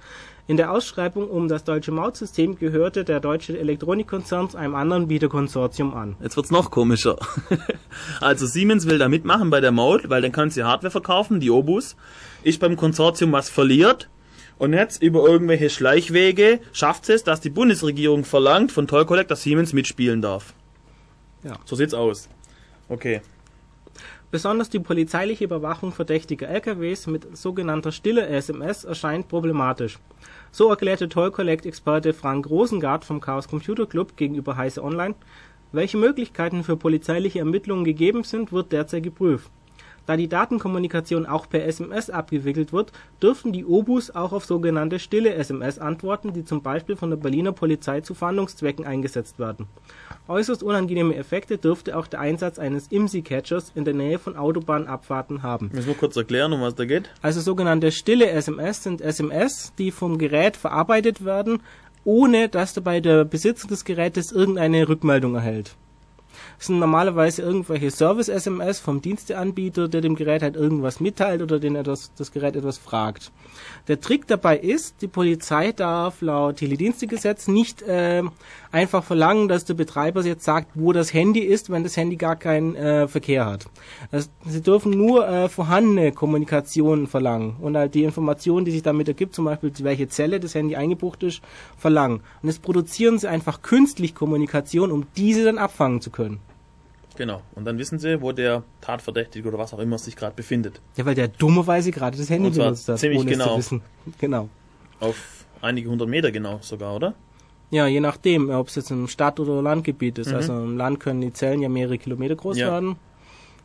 In der Ausschreibung um das deutsche Mautsystem gehörte der deutsche Elektronikkonzern einem anderen Bieterkonsortium an. Jetzt wird's noch komischer. also Siemens will da mitmachen bei der Maut, weil dann können sie Hardware verkaufen, die Obus. Ist beim Konsortium was verliert. Und jetzt über irgendwelche Schleichwege schafft es, dass die Bundesregierung verlangt von Toll Collect, dass Siemens mitspielen darf. Ja. So sieht's aus. Okay. Besonders die polizeiliche Überwachung verdächtiger LKWs mit sogenannter stiller SMS erscheint problematisch. So erklärte Toll Collect Experte Frank Rosengart vom Chaos Computer Club gegenüber Heise Online, welche Möglichkeiten für polizeiliche Ermittlungen gegeben sind, wird derzeit geprüft. Da die Datenkommunikation auch per SMS abgewickelt wird, dürften die Obus auch auf sogenannte stille SMS antworten, die zum Beispiel von der Berliner Polizei zu Fahndungszwecken eingesetzt werden. Äußerst unangenehme Effekte dürfte auch der Einsatz eines IMSI-Catchers in der Nähe von Autobahnabfahrten haben. Müssen wir kurz erklären, um was da geht? Also sogenannte stille SMS sind SMS, die vom Gerät verarbeitet werden, ohne dass dabei der Besitzer des Gerätes irgendeine Rückmeldung erhält. Das sind normalerweise irgendwelche Service-SMS vom Diensteanbieter, der dem Gerät halt irgendwas mitteilt oder den etwas, das Gerät etwas fragt. Der Trick dabei ist, die Polizei darf laut Teledienstegesetz nicht äh, einfach verlangen, dass der Betreiber jetzt sagt, wo das Handy ist, wenn das Handy gar keinen äh, Verkehr hat. Also, sie dürfen nur äh, vorhandene Kommunikation verlangen und halt die Information, die sich damit ergibt, zum Beispiel welche Zelle das Handy eingebucht ist, verlangen. Und jetzt produzieren sie einfach künstlich Kommunikation, um diese dann abfangen zu können. Genau. Und dann wissen sie, wo der Tatverdächtige oder was auch immer sich gerade befindet. Ja, weil der dummerweise gerade das Handy benutzt hat, ziemlich ohne es genau. zu wissen. Genau. Auf einige hundert Meter genau sogar, oder? Ja, je nachdem, ob es jetzt im Stadt- oder Landgebiet ist. Mhm. Also im Land können die Zellen ja mehrere Kilometer groß Ja. werden und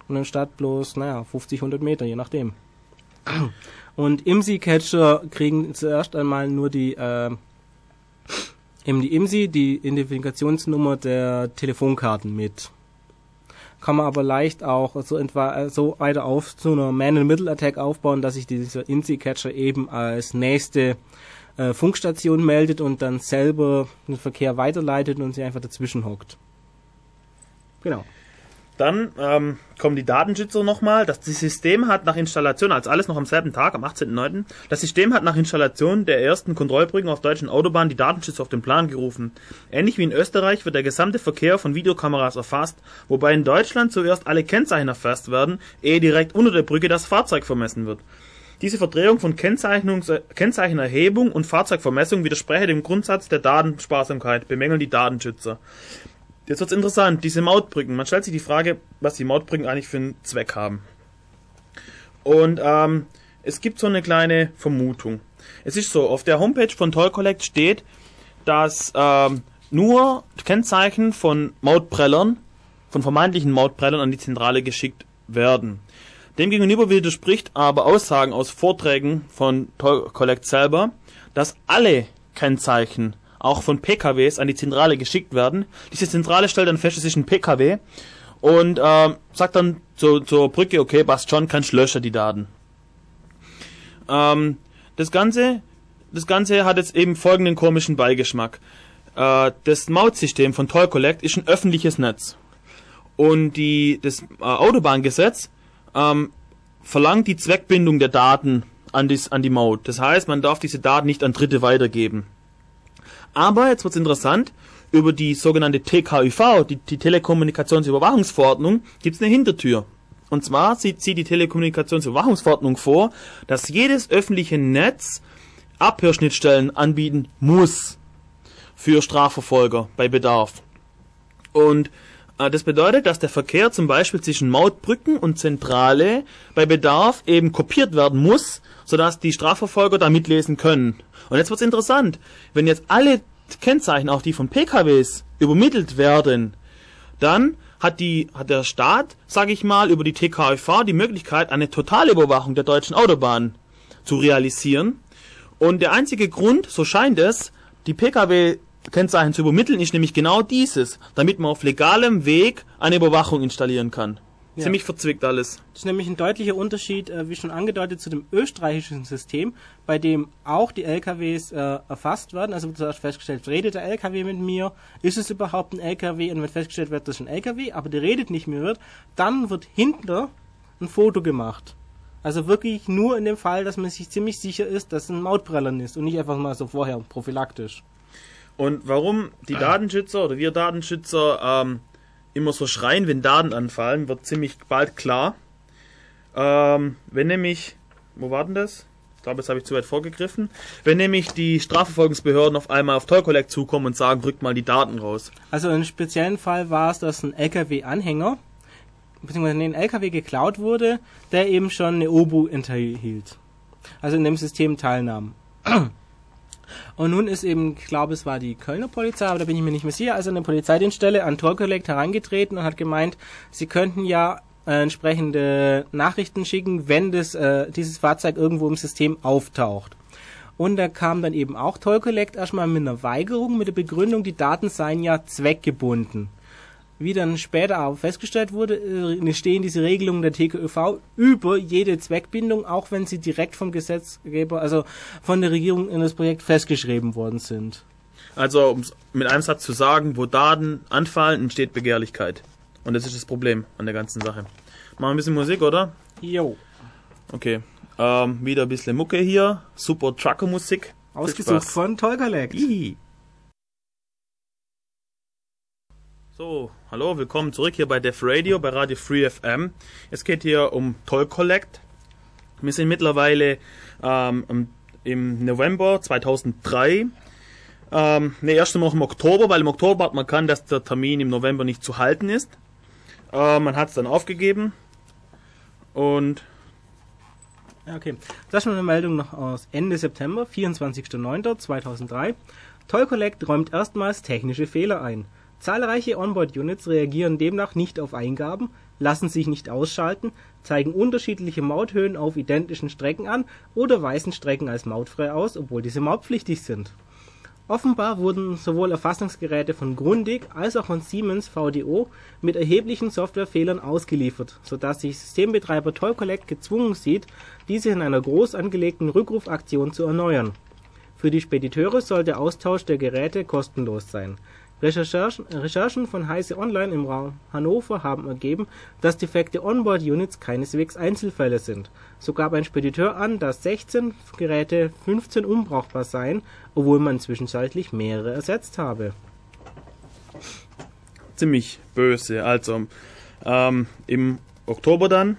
in der Stadt bloß, naja, 50, 100 Meter, je nachdem. Und IMSI-Catcher kriegen zuerst einmal nur die, äh, eben die IMSI, die Identifikationsnummer der Telefonkarten mit. Kann man aber leicht auch so etwa äh, so weiter auf zu einer Man-in-the-Middle-Attack aufbauen, dass sich dieser IMSI-Catcher eben als nächste äh, Funkstation meldet und dann selber den Verkehr weiterleitet und sie einfach dazwischen hockt. Genau. Dann ähm, kommen die Datenschützer nochmal. Das System hat nach Installation, als alles noch am selben Tag, am 18.09., das System hat nach Installation der ersten Kontrollbrücken auf deutschen Autobahnen die Datenschützer auf den Plan gerufen. Ähnlich wie in Österreich wird der gesamte Verkehr von Videokameras erfasst, wobei in Deutschland zuerst alle Kennzeichen erfasst werden, ehe direkt unter der Brücke das Fahrzeug vermessen wird. Diese Verdrehung von Kennzeichnungs Kennzeichenerhebung und Fahrzeugvermessung widerspreche dem Grundsatz der Datensparsamkeit, bemängeln die Datenschützer. Jetzt wird's interessant, diese Mautbrücken. Man stellt sich die Frage, was die Mautbrücken eigentlich für einen Zweck haben. Und ähm, es gibt so eine kleine Vermutung. Es ist so, auf der Homepage von Toll Collect steht, dass ähm, nur Kennzeichen von Mautprellern, von vermeintlichen Mautprellern an die Zentrale geschickt werden. Demgegenüber widerspricht aber Aussagen aus Vorträgen von Toll Collect selber, dass alle Kennzeichen auch von PKWs an die Zentrale geschickt werden. Diese Zentrale stellt dann fest, es ist ein PKW und ähm, sagt dann zur, zur Brücke, okay, passt schon, kannst löschen die Daten. Ähm, das Ganze, das Ganze hat jetzt eben folgenden komischen Beigeschmack. Äh, das Mautsystem von Toll Collect ist ein öffentliches Netz. Und die, das äh, Autobahngesetz ähm, verlangt die Zweckbindung der Daten an, dies, an die Maut. Das heißt, man darf diese Daten nicht an Dritte weitergeben. Aber jetzt wird's interessant, über die sogenannte TKÜV, die, die Telekommunikationsüberwachungsverordnung, gibt's eine Hintertür. Und zwar sieht, sieht die Telekommunikationsüberwachungsverordnung vor, dass jedes öffentliche Netz Abhörschnittstellen anbieten muss für Strafverfolger bei Bedarf. Und das bedeutet, dass der Verkehr zum Beispiel zwischen Mautbrücken und Zentrale bei Bedarf eben kopiert werden muss, sodass die Strafverfolger da mitlesen können. Und jetzt wird's interessant. Wenn jetzt alle Kennzeichen, auch die von PKWs, übermittelt werden, dann hat die hat der Staat, sage ich mal, über die TKÜV die Möglichkeit, eine Totalüberwachung der deutschen Autobahn zu realisieren. Und der einzige Grund, so scheint es, die PKW Kennzeichen zu übermitteln, ist nämlich genau dieses, damit man auf legalem Weg eine Überwachung installieren kann. Ja. Ziemlich verzwickt alles. Das ist nämlich ein deutlicher Unterschied, äh, wie schon angedeutet, zu dem österreichischen System, bei dem auch die LKWs äh, erfasst werden. Also wird zuerst festgestellt, redet der LKW mit mir? Ist es überhaupt ein LKW? Und wenn festgestellt wird, das ist ein LKW, aber der redet nicht mehr wird, dann wird hinter ein Foto gemacht. Also wirklich nur in dem Fall, dass man sich ziemlich sicher ist, dass es ein Mautprellern ist und nicht einfach mal so vorher prophylaktisch. Und warum die Datenschützer oder wir Datenschützer ähm, immer so schreien, wenn Daten anfallen, wird ziemlich bald klar. Ähm, wenn nämlich, wo war denn das? Ich glaube, jetzt habe ich zu weit vorgegriffen. Wenn nämlich die Strafverfolgungsbehörden auf einmal auf Toll Collect zukommen und sagen, rückt mal die Daten raus. Also im speziellen Fall war es, dass ein LKW-Anhänger, beziehungsweise ein LKW geklaut wurde, der eben schon eine OBU enthielt. Also in dem System teilnahm. Und nun ist eben, ich glaube, es war die Kölner Polizei, aber da bin ich mir nicht mehr sicher, also eine Polizeidienststelle an Toll Collect herangetreten und hat gemeint, sie könnten ja äh, entsprechende Nachrichten schicken, wenn das, äh, dieses Fahrzeug irgendwo im System auftaucht. Und da kam dann eben auch Toll Collect erstmal mit einer Weigerung, mit der Begründung, die Daten seien ja zweckgebunden. Wie dann später aber festgestellt wurde, äh, stehen diese Regelungen der TKÖV über jede Zweckbindung, auch wenn sie direkt vom Gesetzgeber, also von der Regierung in das Projekt festgeschrieben worden sind. Also, um mit einem Satz zu sagen, wo Daten anfallen, entsteht Begehrlichkeit. Und das ist das Problem an der ganzen Sache. Machen wir ein bisschen Musik, oder? Jo. Okay. Ähm, wieder ein bisschen Mucke hier. Super Trucker-Musik. Ausgesucht von Toll So, hallo, willkommen zurück hier bei Def Radio, bei Radio Free FM. Es geht hier um Toll Collect. Wir sind mittlerweile ähm, im- November 2003. Ähm, ne, erst noch im Oktober, weil im Oktober hat man kann, dass der Termin im November nicht zu halten ist. Äh, man hat es dann aufgegeben. Und okay. Das ist eine Meldung noch aus Ende September, 24.09.2003. Toll Collect räumt erstmals technische Fehler ein. Zahlreiche Onboard-Units reagieren demnach nicht auf Eingaben, lassen sich nicht ausschalten, zeigen unterschiedliche Mauthöhen auf identischen Strecken an oder weisen Strecken als mautfrei aus, obwohl diese mautpflichtig sind. Offenbar wurden sowohl Erfassungsgeräte von Grundig als auch von Siemens VDO mit erheblichen Softwarefehlern ausgeliefert, sodass sich Systembetreiber Toll Collect gezwungen sieht, diese in einer groß angelegten Rückrufaktion zu erneuern. Für die Spediteure soll der Austausch der Geräte kostenlos sein. Recherchen, Recherchen von Heise Online im Raum Hannover haben ergeben, dass defekte Onboard-Units keineswegs Einzelfälle sind. So gab ein Spediteur an, dass 16 Geräte 15 unbrauchbar seien, obwohl man zwischenzeitlich mehrere ersetzt habe. ziemlich böse. Also ähm, im Oktober dann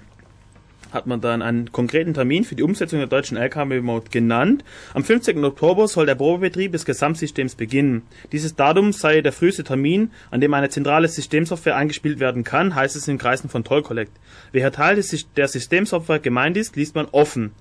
hat man dann einen konkreten Termin für die Umsetzung der deutschen LKW-Maut genannt. Am 15. Oktober soll der Probebetrieb des Gesamtsystems beginnen. Dieses Datum sei der früheste Termin, an dem eine zentrale Systemsoftware eingespielt werden kann, heißt es in Kreisen von Toll Collect. Welcher Teil der Systemsoftware gemeint ist, liest man offen.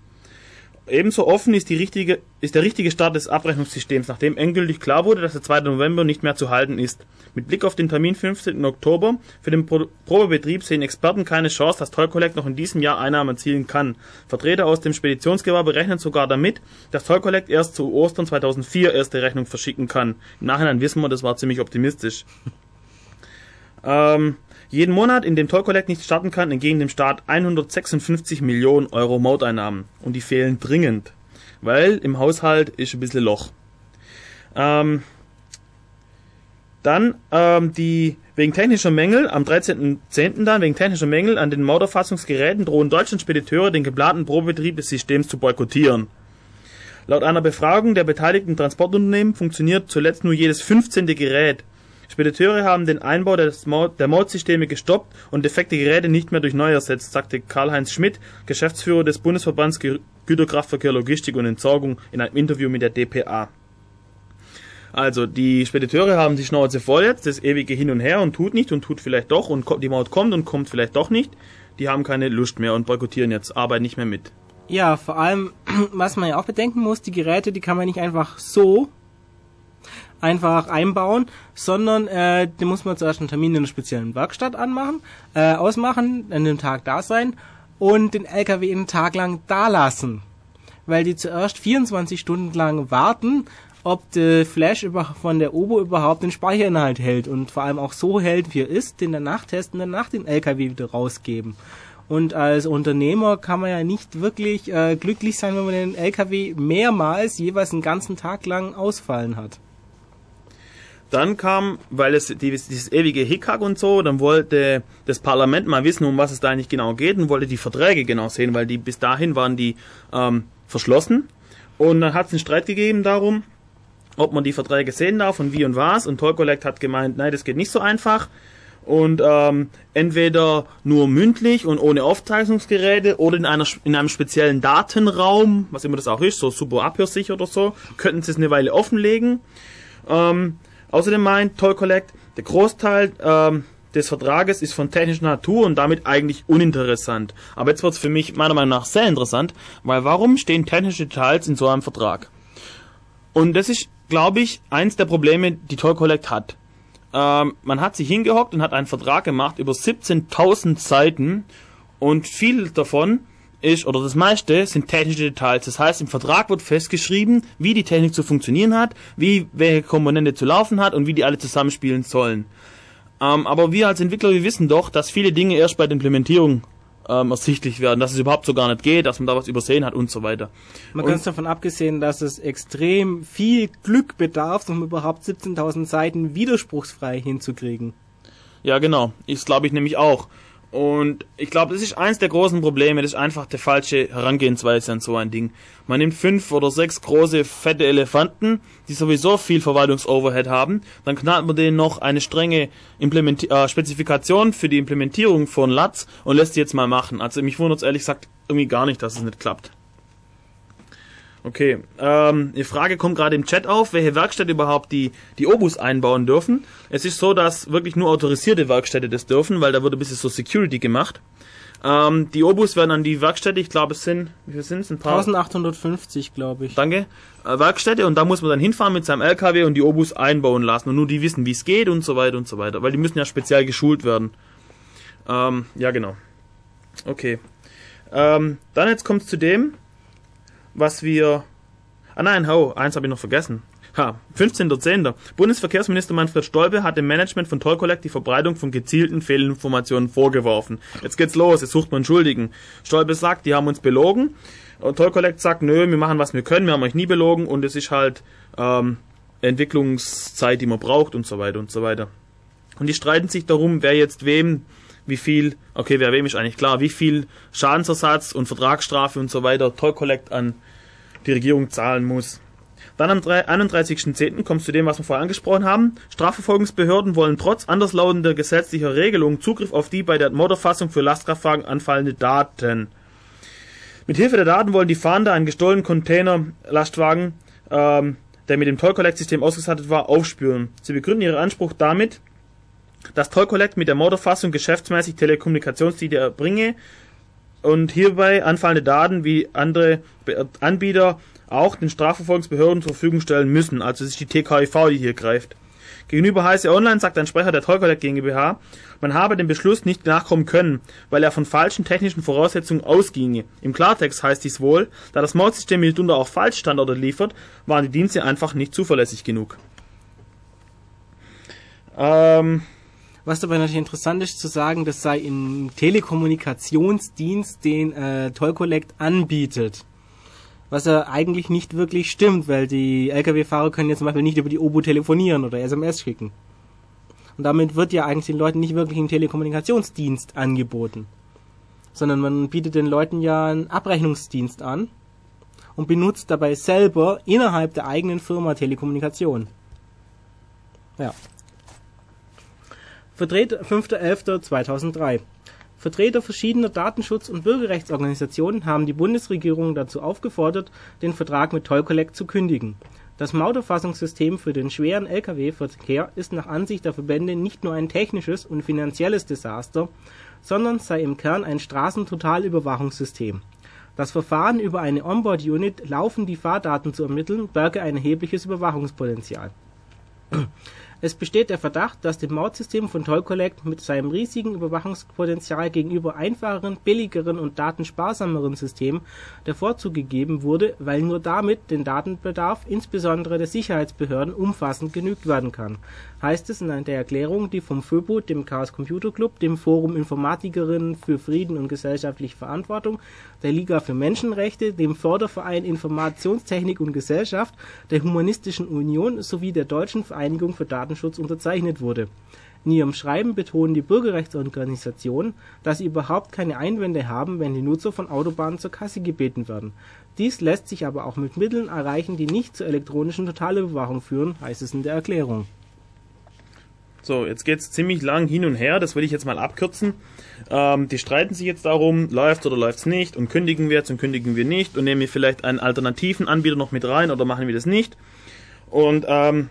Ebenso offen ist, die richtige, ist der richtige Start des Abrechnungssystems, nachdem endgültig klar wurde, dass der 2. November nicht mehr zu halten ist. Mit Blick auf den Termin 15. Oktober für den Pro Probebetrieb sehen Experten keine Chance, dass Toll Collect noch in diesem Jahr Einnahmen erzielen kann. Vertreter aus dem Speditionsgewerbe rechnen sogar damit, dass Toll Collect erst zu Ostern 2004 erste Rechnung verschicken kann. Im Nachhinein wissen wir, das war ziemlich optimistisch. Ähm, jeden Monat, in dem Toll Collect nicht starten kann, entgegen dem Staat 156 Millionen Euro Mauteinnahmen. Und die fehlen dringend. Weil im Haushalt ist ein bisschen Loch. Ähm, dann ähm, die wegen technischer Mängel am 13.10. dann wegen technischer Mängel an den Mauterfassungsgeräten drohen deutschen Spediteure den geplanten Probebetrieb des Systems zu boykottieren. Laut einer Befragung der beteiligten Transportunternehmen funktioniert zuletzt nur jedes 15. Gerät. Spediteure haben den Einbau der Mautsysteme gestoppt und defekte Geräte nicht mehr durch neu ersetzt, sagte Karl-Heinz Schmidt, Geschäftsführer des Bundesverbands Gü- Güterkraftverkehr, Logistik und Entsorgung in einem Interview mit der DPA. Also, die Spediteure haben die Schnauze voll jetzt, das ewige Hin und Her und tut nicht und tut vielleicht doch und die Maut kommt und kommt vielleicht doch nicht. Die haben keine Lust mehr und boykottieren jetzt, arbeiten nicht mehr mit. Ja, vor allem, was man ja auch bedenken muss, die Geräte, die kann man nicht einfach so einfach einbauen, sondern äh, die muss man zuerst einen Termin in einer speziellen Werkstatt anmachen, äh, ausmachen, an dem Tag da sein und den LKW einen Tag lang da lassen. Weil die zuerst 24 Stunden lang warten ob der Flash von der Obo überhaupt den Speicherinhalt hält und vor allem auch so hält, wie er ist, den danach testen, danach den LKW wieder rausgeben. Und als Unternehmer kann man ja nicht wirklich äh, glücklich sein, wenn man den LKW mehrmals jeweils einen ganzen Tag lang ausfallen hat. Dann kam, weil es dieses, ewige Hickhack und so, dann wollte das Parlament mal wissen, um was es da eigentlich genau geht und wollte die Verträge genau sehen, weil die bis dahin waren die ähm, verschlossen. Und dann hat es einen Streit gegeben darum, ob man die Verträge sehen darf und wie und was. Und Toll Collect hat gemeint, nein, das geht nicht so einfach. Und ähm, entweder nur mündlich und ohne Aufzeichnungsgeräte oder in, einer, in einem speziellen Datenraum, was immer das auch ist, so super abhörsicher oder so, könnten sie es eine Weile offenlegen. Ähm, außerdem meint Toll Collect, der Großteil ähm, des Vertrages ist von technischer Natur und damit eigentlich uninteressant. Aber jetzt wird es für mich meiner Meinung nach sehr interessant, weil warum stehen technische Details in so einem Vertrag? Und das ist, glaube ich, eins der Probleme, die Toll Collect hat. Ähm, man hat sich hingehockt und hat einen Vertrag gemacht über 17.000 Seiten und viel davon ist, oder das meiste, sind technische Details. Das heißt, im Vertrag wird festgeschrieben, wie die Technik zu funktionieren hat, wie welche Komponente zu laufen hat und wie die alle zusammenspielen sollen. Ähm, aber wir als Entwickler, wir wissen doch, dass viele Dinge erst bei der Implementierung ähm, ersichtlich werden, dass es überhaupt so gar nicht geht, dass man da was übersehen hat und so weiter. Man kann es davon abgesehen, dass es extrem viel Glück bedarf, um überhaupt 17.000 Seiten widerspruchsfrei hinzukriegen. Ja, genau. Ist glaube ich nämlich auch. Und ich glaube, das ist eins der großen Probleme, das ist einfach die falsche Herangehensweise an so ein Ding. Man nimmt fünf oder sechs große, fette Elefanten, die sowieso viel Verwaltungsoverhead haben, dann knallt man denen noch eine strenge Implementi äh, Spezifikation für die Implementierung von LATS und lässt die jetzt mal machen. Also mich wundert es ehrlich gesagt irgendwie gar nicht, dass es nicht klappt. Okay, ähm, die Frage kommt gerade im Chat auf, welche Werkstätte überhaupt die, die Obus einbauen dürfen. Es ist so, dass wirklich nur autorisierte Werkstätte das dürfen, weil da wird ein bisschen so Security gemacht. Ähm, die Obus werden an die Werkstätte, ich glaube es sind, wie viel sind es? Ein paar? 1850, glaube ich. Danke. Äh, Werkstätte und da muss man dann hinfahren mit seinem LKW und die Obus einbauen lassen und nur die wissen, wie es geht und so weiter und so weiter, weil die müssen ja speziell geschult werden. Ähm, ja, genau. Okay. Ähm, dann jetzt kommt es zu dem, was wir. Ah nein, ho, eins habe ich noch vergessen. Ha, 15.10. Bundesverkehrsminister Manfred Stolpe hat dem Management von Toll Collect die Verbreitung von gezielten Fehlinformationen vorgeworfen. Jetzt geht's los, jetzt sucht man Schuldigen. Stolpe sagt, die haben uns belogen. Und Toll Collect sagt, nö, wir machen was wir können, wir haben euch nie belogen und es ist halt ähm, Entwicklungszeit, die man braucht und so weiter und so weiter. Und die streiten sich darum, wer jetzt wem wie viel, okay, wer wem ist eigentlich klar, wie viel Schadensersatz und Vertragsstrafe und so weiter Toll Collect an die Regierung zahlen muss. Dann am 31.10. kommt zu dem, was wir vorher angesprochen haben. Strafverfolgungsbehörden wollen trotz anderslautender gesetzlicher Regelungen Zugriff auf die bei der Motorfassung für Lastkraftwagen anfallende Daten. Mit Hilfe der Daten wollen die Fahnder einen gestohlenen Container-Lastwagen, ähm, der mit dem Toll Collect System ausgestattet war, aufspüren. Sie begründen ihren Anspruch damit, dass Toll Collect mit der Motorfassung geschäftsmäßig Telekommunikationsdienste erbringe und hierbei anfallende Daten wie andere Anbieter auch den Strafverfolgungsbehörden zur Verfügung stellen müssen. Also es ist die TKIV, die hier greift. Gegenüber Heise Online sagt ein Sprecher der Toll Collect GmbH, man habe dem Beschluss nicht nachkommen können, weil er von falschen technischen Voraussetzungen ausginge. Im Klartext heißt dies wohl, da das Mautsystem mitunter auch Falschstandorte liefert, waren die Dienste einfach nicht zuverlässig genug. Ähm, was dabei natürlich interessant ist zu sagen, das sei ein Telekommunikationsdienst, den äh, Toll Collect anbietet. Was ja eigentlich nicht wirklich stimmt, weil die Lkw-Fahrer können ja zum Beispiel nicht über die OBU telefonieren oder SMS schicken. Und damit wird ja eigentlich den Leuten nicht wirklich ein Telekommunikationsdienst angeboten. Sondern man bietet den Leuten ja einen Abrechnungsdienst an und benutzt dabei selber innerhalb der eigenen Firma Telekommunikation. Ja. Vertreter 5.11.2003 Vertreter verschiedener Datenschutz- und Bürgerrechtsorganisationen haben die Bundesregierung dazu aufgefordert, den Vertrag mit Toll Collect zu kündigen. Das Mauterfassungssystem für den schweren Lkw-Verkehr ist nach Ansicht der Verbände nicht nur ein technisches und finanzielles Desaster, sondern sei im Kern ein Straßentotalüberwachungssystem. Das Verfahren über eine Onboard-Unit, laufen die Fahrdaten zu ermitteln, berge ein erhebliches Überwachungspotenzial Es besteht der Verdacht, dass dem Mautsystem von Toll Collect mit seinem riesigen Überwachungspotenzial gegenüber einfacheren, billigeren und datensparsameren Systemen der Vorzug gegeben wurde, weil nur damit den Datenbedarf insbesondere der Sicherheitsbehörden umfassend genügt werden kann, heißt es in der Erklärung, die vom FÖBU, dem Chaos Computer Club, dem Forum Informatikerinnen für Frieden und gesellschaftliche Verantwortung, der Liga für Menschenrechte, dem Förderverein Informationstechnik und Gesellschaft, der Humanistischen Union sowie der Deutschen Vereinigung für Datenschutz unterzeichnet wurde. In ihrem Schreiben betonen die Bürgerrechtsorganisationen, dass sie überhaupt keine Einwände haben, wenn die Nutzer von Autobahnen zur Kasse gebeten werden. Dies lässt sich aber auch mit Mitteln erreichen, die nicht zur elektronischen Totalüberwachung führen, heißt es in der Erklärung. So, jetzt geht's ziemlich lang hin und her, das will ich jetzt mal abkürzen. Ähm, die streiten sich jetzt darum, läuft oder läuft's nicht und kündigen wir jetzt und kündigen wir nicht und nehmen wir vielleicht einen alternativen Anbieter noch mit rein oder machen wir das nicht. Und ähm,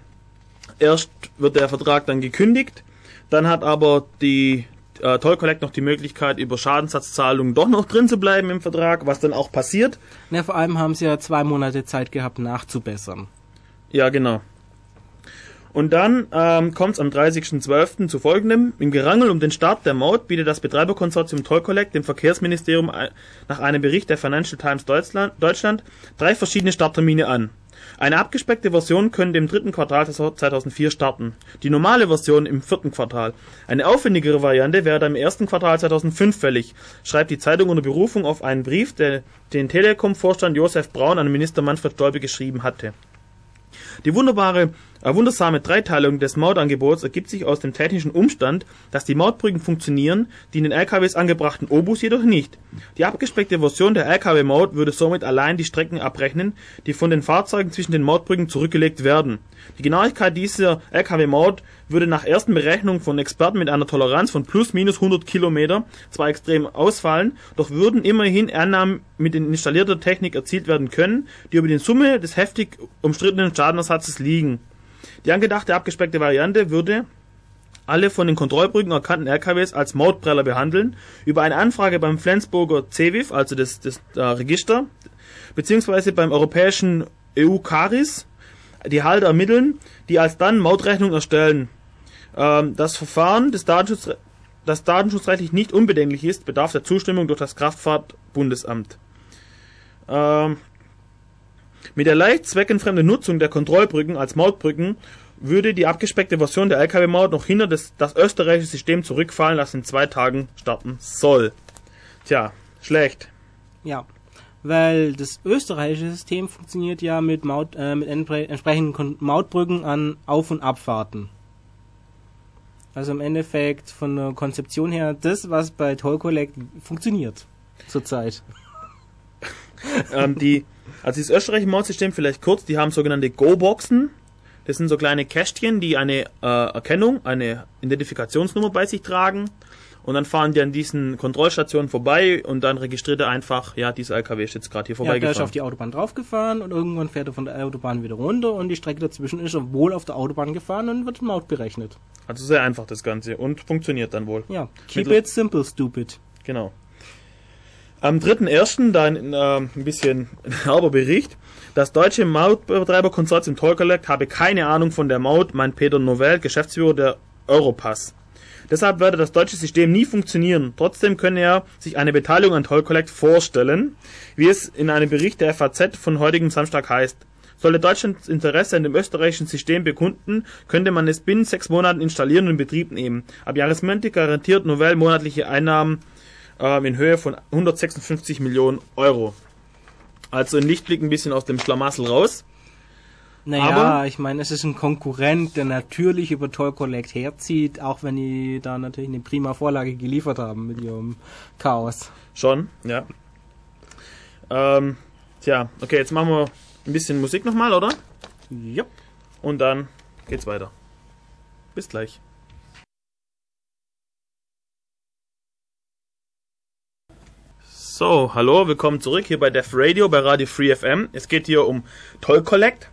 erst wird der Vertrag dann gekündigt, dann hat aber die äh, Toll Collect noch die Möglichkeit, über Schadensersatzzahlungen doch noch drin zu bleiben im Vertrag, was dann auch passiert. Na, vor allem haben sie ja zwei Monate Zeit gehabt, nachzubessern. Ja, genau. Und dann ähm, kommt es am 30.12. zu folgendem. Im Gerangel um den Start der Maut bietet das Betreiberkonsortium Toll Collect dem Verkehrsministerium nach einem Bericht der Financial Times Deutschland, Deutschland drei verschiedene Starttermine an. Eine abgespeckte Version könnte im dritten Quartal 2004 starten, die normale Version im vierten Quartal. Eine aufwendigere Variante wäre dann im ersten Quartal 2005 fällig, schreibt die Zeitung unter Berufung auf einen Brief, der den Telekom-Vorstand Josef Braun an Minister Manfred Stolpe geschrieben hatte. Die wunderbare eine wundersame Dreiteilung des Mautangebots ergibt sich aus dem technischen Umstand, dass die Mautbrücken funktionieren, die in den LKWs angebrachten Obus jedoch nicht. Die abgespeckte Version der Lkw-Maut würde somit allein die Strecken abrechnen, die von den Fahrzeugen zwischen den Mautbrücken zurückgelegt werden. Die Genauigkeit dieser Lkw-Maut würde nach ersten Berechnungen von Experten mit einer Toleranz von plus minus 100 Kilometer zwar extrem ausfallen, doch würden immerhin Annahmen mit installierter Technik erzielt werden können, die über die Summe des heftig umstrittenen Schadenersatzes liegen die angedachte abgespeckte Variante würde alle von den Kontrollbrücken erkannten RKWs als Mautpreller behandeln. Über eine Anfrage beim Flensburger CEWIF, also das, das äh, Register, beziehungsweise beim europäischen EU-CARIS, die Halter ermitteln, die als dann Mautrechnung erstellen. Ähm, das Verfahren des Datenschutz, das datenschutzrechtlich nicht unbedenklich ist, bedarf der Zustimmung durch das Kraftfahrtbundesamt. Ähm, mit der leicht zweckentfremden Nutzung der Kontrollbrücken als Mautbrücken würde die abgespeckte Version der Lkw-Maut noch hinter das, das österreichische System zurückfallen, das in zwei Tagen starten soll. Tja, schlecht. Ja, weil das österreichische System funktioniert ja mit, Maut, äh, mit entsprechenden Mautbrücken an Auf- und Abfahrten. Also im Endeffekt von der Konzeption her das, was bei Toll Collect funktioniert zurzeit. Ähm, die also das österreichische Mautsystem vielleicht kurz, die haben sogenannte Go-Boxen. Das sind so kleine Kästchen, die eine äh, Erkennung, eine Identifikationsnummer bei sich tragen. Und dann fahren die an diesen Kontrollstationen vorbei und dann registriert er einfach, ja, dieser LKW ist jetzt gerade hier vorbeigefahren. Ja, der ist auf die Autobahn draufgefahren und irgendwann fährt er von der Autobahn wieder runter und die Strecke dazwischen ist er wohl auf der Autobahn gefahren und wird Maut berechnet. Also sehr einfach das Ganze und funktioniert dann wohl. Ja, keep Mittel it simple, stupid. Genau. Am 3.1. da ein, äh, ein bisschen herber Bericht. Das deutsche Mautbetreiberkonsortium Toll Collect habe keine Ahnung von der Maut, meint Peter Novell, Geschäftsführer der Europass. Deshalb werde das deutsche System nie funktionieren. Trotzdem könne er sich eine Beteiligung an Toll Collect vorstellen, wie es in einem Bericht der FAZ von heutigem Samstag heißt. Sollte Deutschlands Interesse an dem österreichischen System bekunden, könnte man es binnen sechs Monaten installieren und in Betrieb nehmen. Ab Jahresmente garantiert Novell monatliche Einnahmen ähm, in Höhe von 156 Millionen Euro. Also ein Lichtblick ein bisschen aus dem Schlamassel raus. Naja, Aber, ich meine, es ist ein Konkurrent, der natürlich über Toll Collect herzieht, auch wenn die da natürlich eine prima Vorlage geliefert haben mit ihrem Chaos. Schon, ja. Ähm, tja, okay, jetzt machen wir ein bisschen Musik nochmal, oder? Ja. Und dann geht's weiter. Bis gleich. So, hallo, willkommen zurück hier bei Def Radio, bei Radio Free FM. Es geht hier um Toll Collect.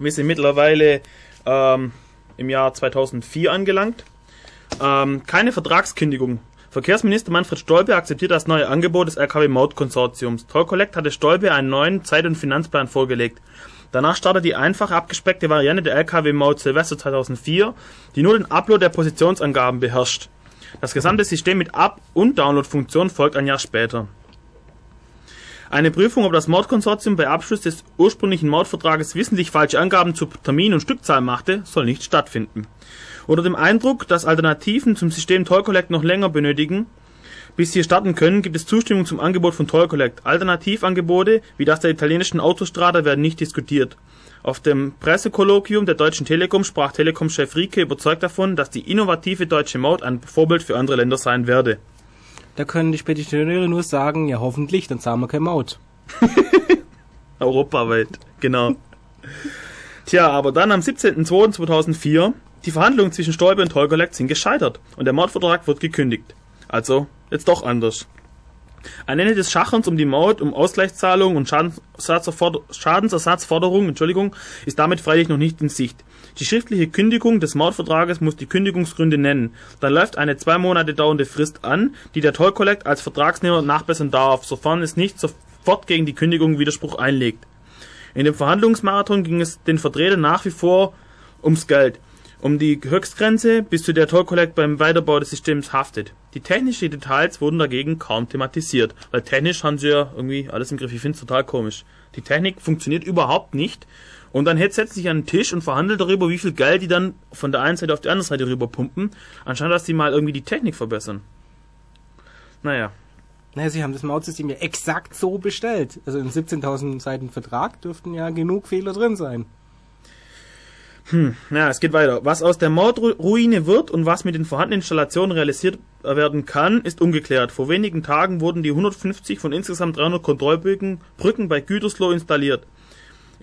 Wir sind mittlerweile ähm, im Jahr 2004 angelangt. Ähm, keine Vertragskündigung. Verkehrsminister Manfred Stolpe akzeptiert das neue Angebot des RKW Maut Konsortiums. Toll Collect hatte Stolpe einen neuen Zeit- und Finanzplan vorgelegt. Danach startet die einfache abgespeckte Variante der LKW-Maut Silvester 2004, die nur den Upload der Positionsangaben beherrscht. Das gesamte System mit Up- und Download-Funktion folgt ein Jahr später. Eine Prüfung, ob das Mautkonsortium bei Abschluss des ursprünglichen Mautvertrages wissentlich falsche Angaben zu Termin und Stückzahl machte, soll nicht stattfinden. Unter dem Eindruck, dass Alternativen zum System Toll Collect noch länger benötigen, bis sie starten können, gibt es Zustimmung zum Angebot von Toll Collect. Alternativangebote wie das der italienischen Autostrada werden nicht diskutiert. Auf dem Pressekolloquium der Deutschen Telekom sprach Telekom-Chef Rieke überzeugt davon, dass die innovative deutsche Maut ein Vorbild für andere Länder sein werde. Da können die Spediteure nur sagen, ja hoffentlich, dann zahlen wir kein Maut. Europaweit, genau. Tja, aber dann am 17.02.2004, die Verhandlungen zwischen Stolpe und Collect sind gescheitert und der Mautvertrag wird gekündigt. Also, jetzt doch anders. Ein Ende des Schachens um die Maut, um Ausgleichszahlungen und Schadensersatzforderungen Entschuldigung, ist damit freilich noch nicht in Sicht. Die schriftliche Kündigung des Mautvertrages muss die Kündigungsgründe nennen. Dann läuft eine zwei Monate dauernde Frist an, die der Toll Collect als Vertragsnehmer nachbessern darf, sofern es nicht sofort gegen die Kündigung Widerspruch einlegt. In dem Verhandlungsmarathon ging es den Vertretern nach wie vor ums Geld um die Höchstgrenze, bis zu der Toll Collect beim Weiterbau des Systems haftet. Die technischen Details wurden dagegen kaum thematisiert, weil technisch haben sie ja irgendwie alles im Griff. Ich finde es total komisch. Die Technik funktioniert überhaupt nicht. Und dann setzt sich an den Tisch und verhandelt darüber, wie viel Geld die dann von der einen Seite auf die andere Seite rüber pumpen, anstatt dass die mal irgendwie die Technik verbessern. Naja. Naja, sie haben das Mautsystem ja exakt so bestellt. Also in 17.000 Seiten Vertrag dürften ja genug Fehler drin sein. Hm, ja, es geht weiter. Was aus der Mordruine wird und was mit den vorhandenen Installationen realisiert werden kann, ist ungeklärt. Vor wenigen Tagen wurden die 150 von insgesamt 300 Kontrollbrücken Brücken bei Gütersloh installiert.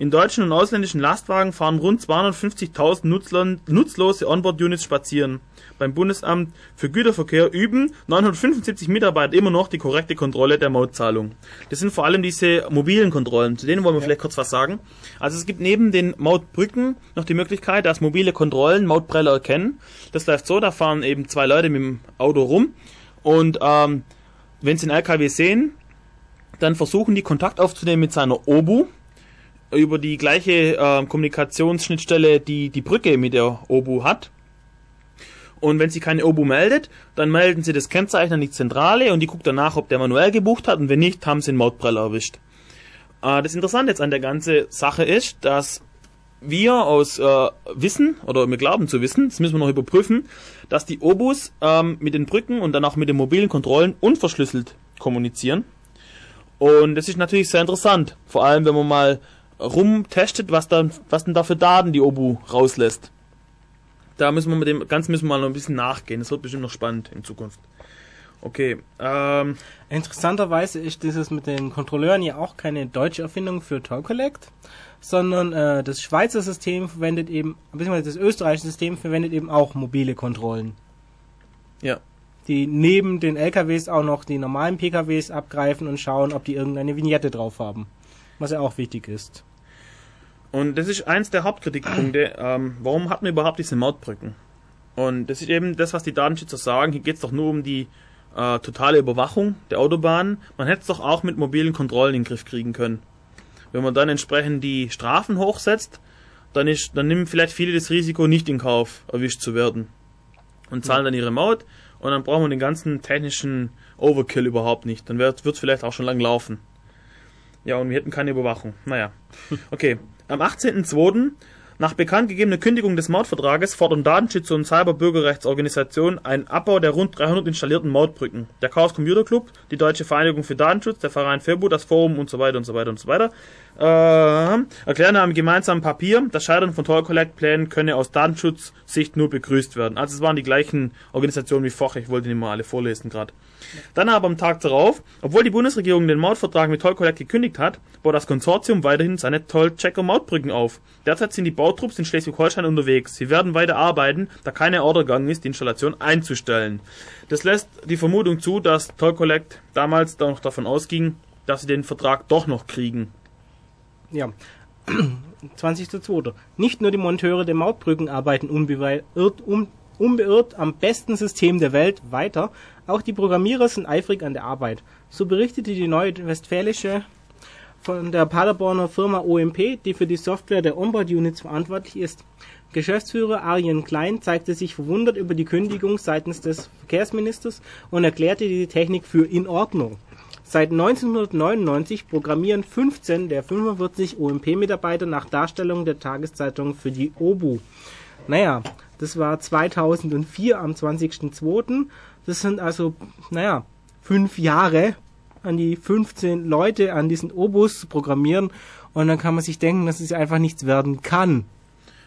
In deutschen und ausländischen Lastwagen fahren rund 250.000 nutzlose Onboard-Units spazieren. Beim Bundesamt für Güterverkehr üben 975 Mitarbeiter immer noch die korrekte Kontrolle der Mautzahlung. Das sind vor allem diese mobilen Kontrollen. Zu denen wollen wir ja. vielleicht kurz was sagen. Also es gibt neben den Mautbrücken noch die Möglichkeit, dass mobile Kontrollen Mautpreller erkennen. Das läuft so, da fahren eben zwei Leute mit dem Auto rum und ähm, wenn sie den LKW sehen, dann versuchen die Kontakt aufzunehmen mit seiner Obu über die gleiche äh, Kommunikationsschnittstelle, die die Brücke mit der Obu hat. Und wenn sie keine Obu meldet, dann melden sie das Kennzeichen an die Zentrale und die guckt danach, ob der manuell gebucht hat und wenn nicht, haben sie einen Mautpreller erwischt. Äh, das Interessante jetzt an der ganzen Sache ist, dass wir aus äh, Wissen, oder wir glauben zu wissen, das müssen wir noch überprüfen, dass die Obus ähm, mit den Brücken und dann auch mit den mobilen Kontrollen unverschlüsselt kommunizieren. Und das ist natürlich sehr interessant, vor allem wenn man mal rumtestet, was dann, was denn da für Daten die Obu rauslässt. Da müssen wir mit dem Ganzen müssen wir mal noch ein bisschen nachgehen. Das wird bestimmt noch spannend in Zukunft. Okay. Ähm, Interessanterweise ist dieses mit den Kontrolleuren ja auch keine deutsche Erfindung für Toll Collect, sondern äh, das Schweizer System verwendet eben, beziehungsweise das österreichische System verwendet eben auch mobile Kontrollen. Ja. Die neben den LKWs auch noch die normalen PKWs abgreifen und schauen, ob die irgendeine Vignette drauf haben. Was ja auch wichtig ist. Und das ist eins der Hauptkritikpunkte. Ähm, warum hat man überhaupt diese Mautbrücken? Und das ist eben das, was die Datenschützer sagen. Hier geht es doch nur um die äh, totale Überwachung der Autobahnen. Man hätte es doch auch mit mobilen Kontrollen in den Griff kriegen können. Wenn man dann entsprechend die Strafen hochsetzt, dann, ist, dann nehmen vielleicht viele das Risiko nicht in Kauf, erwischt zu werden. Und zahlen dann ihre Maut und dann brauchen wir den ganzen technischen Overkill überhaupt nicht. Dann wird es vielleicht auch schon lang laufen. Ja, und wir hätten keine Überwachung. Naja. Okay. Am 18.02. Nach bekannt gegebener Kündigung des Mautvertrages fordern Datenschützer und Cyberbürgerrechtsorganisationen einen Abbau der rund 300 installierten Mautbrücken. Der Chaos Computer Club, die Deutsche Vereinigung für Datenschutz, der Verein FEBU, das Forum und so weiter und so weiter und so weiter äh, erklären einem gemeinsamen Papier, das Scheitern von Toll Collect Plänen könne aus Datenschutzsicht nur begrüßt werden. Also es waren die gleichen Organisationen wie vorher, ich wollte die mal alle vorlesen gerade. Dann aber am Tag darauf, obwohl die Bundesregierung den Mautvertrag mit Toll Collect gekündigt hat, baut das Konsortium weiterhin seine Toll-Checker Mautbrücken auf. Derzeit sind die Bautrupps in Schleswig-Holstein unterwegs. Sie werden weiter arbeiten, da keine Order gegangen ist, die Installation einzustellen. Das lässt die Vermutung zu, dass Toll Collect damals noch davon ausging, dass sie den Vertrag doch noch kriegen. Ja. 20.02. Nicht nur die Monteure der Mautbrücken arbeiten unbeirrt, unbeirrt am besten System der Welt weiter, auch die Programmierer sind eifrig an der Arbeit. So berichtete die Neue Westfälische von der Paderborner Firma OMP, die für die Software der Onboard-Units verantwortlich ist. Geschäftsführer Arjen Klein zeigte sich verwundert über die Kündigung seitens des Verkehrsministers und erklärte die Technik für in Ordnung. Seit 1999 programmieren 15 der 45 OMP-Mitarbeiter nach Darstellung der Tageszeitung für die OBU. Naja, das war 2004 am 20.02. Das sind also, naja, fünf Jahre an die 15 Leute an diesen Obus programmieren und dann kann man sich denken, dass es einfach nichts werden kann.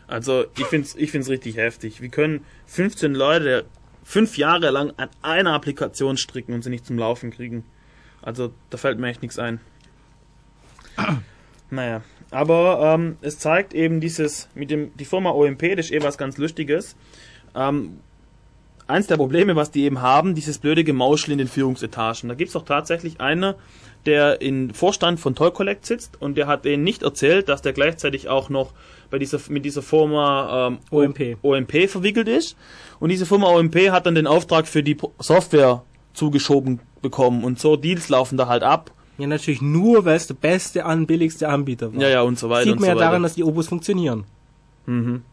Also ich finde es ich find's richtig heftig. Wir können 15 Leute fünf Jahre lang an einer Applikation stricken und sie nicht zum Laufen kriegen. Also da fällt mir echt nichts ein. naja, aber ähm, es zeigt eben dieses mit dem die Firma OMP, das ist eh was ganz Lustiges. Ähm, eins der Probleme, was die eben haben, dieses blöde Gemauschel in den Führungsetagen. Da gibt es doch tatsächlich einer, der im Vorstand von Toy Collect sitzt und der hat denen nicht erzählt, dass der gleichzeitig auch noch bei dieser, mit dieser Firma ähm, OMP. OMP verwickelt ist. Und diese Firma OMP hat dann den Auftrag für die Software zugeschoben bekommen und so Deals laufen da halt ab. Ja, natürlich nur, weil es der beste, an, billigste Anbieter war. Ja, ja, und so weiter. Sieht man ja so daran, dass die Obus funktionieren. Mhm.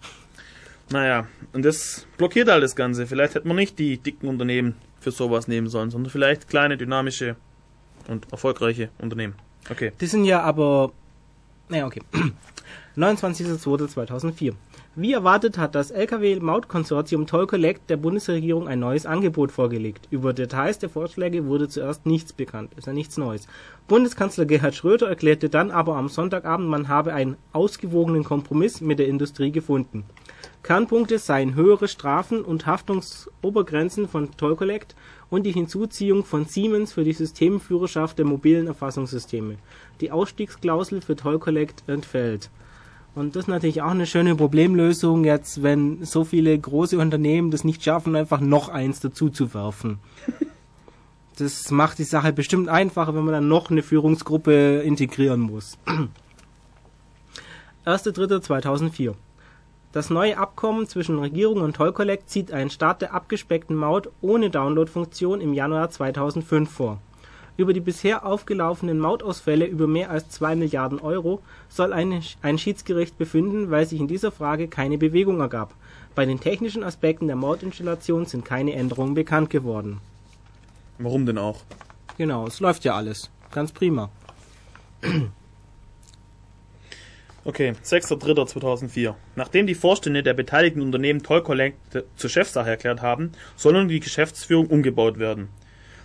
Naja, und das blockiert halt das Ganze. Vielleicht hätte man nicht die dicken Unternehmen für sowas nehmen sollen, sondern vielleicht kleine, dynamische und erfolgreiche Unternehmen. Okay. Die sind ja aber. Naja, okay. 29.02.2004. Wie erwartet hat das Lkw-Mautkonsortium Toll Collect der Bundesregierung ein neues Angebot vorgelegt. Über Details der Vorschläge wurde zuerst nichts bekannt. Ist ja nichts Neues. Bundeskanzler Gerhard Schröder erklärte dann aber am Sonntagabend, man habe einen ausgewogenen Kompromiss mit der Industrie gefunden. Kernpunkte seien höhere Strafen und Haftungsobergrenzen von Toll Collect und die Hinzuziehung von Siemens für die Systemführerschaft der mobilen Erfassungssysteme. Die Ausstiegsklausel für Toll Collect entfällt. Und das ist natürlich auch eine schöne Problemlösung jetzt, wenn so viele große Unternehmen das nicht schaffen, einfach noch eins dazu zu werfen. Das macht die Sache bestimmt einfacher, wenn man dann noch eine Führungsgruppe integrieren muss. 1.3.2004 Das neue Abkommen zwischen Regierung und Toll Collect sieht einen Start der abgespeckten Maut ohne Download-Funktion im Januar 2005 vor. Über die bisher aufgelaufenen Mautausfälle über mehr als 2 Milliarden Euro soll ein Schiedsgericht befinden, weil sich in dieser Frage keine Bewegung ergab. Bei den technischen Aspekten der Mautinstallation sind keine Änderungen bekannt geworden. Warum denn auch? Genau, es läuft ja alles. Ganz prima. Okay, 6.3.2004. Nachdem die Vorstände der beteiligten Unternehmen Toll Collect zur Chefsache erklärt haben, soll nun die Geschäftsführung umgebaut werden.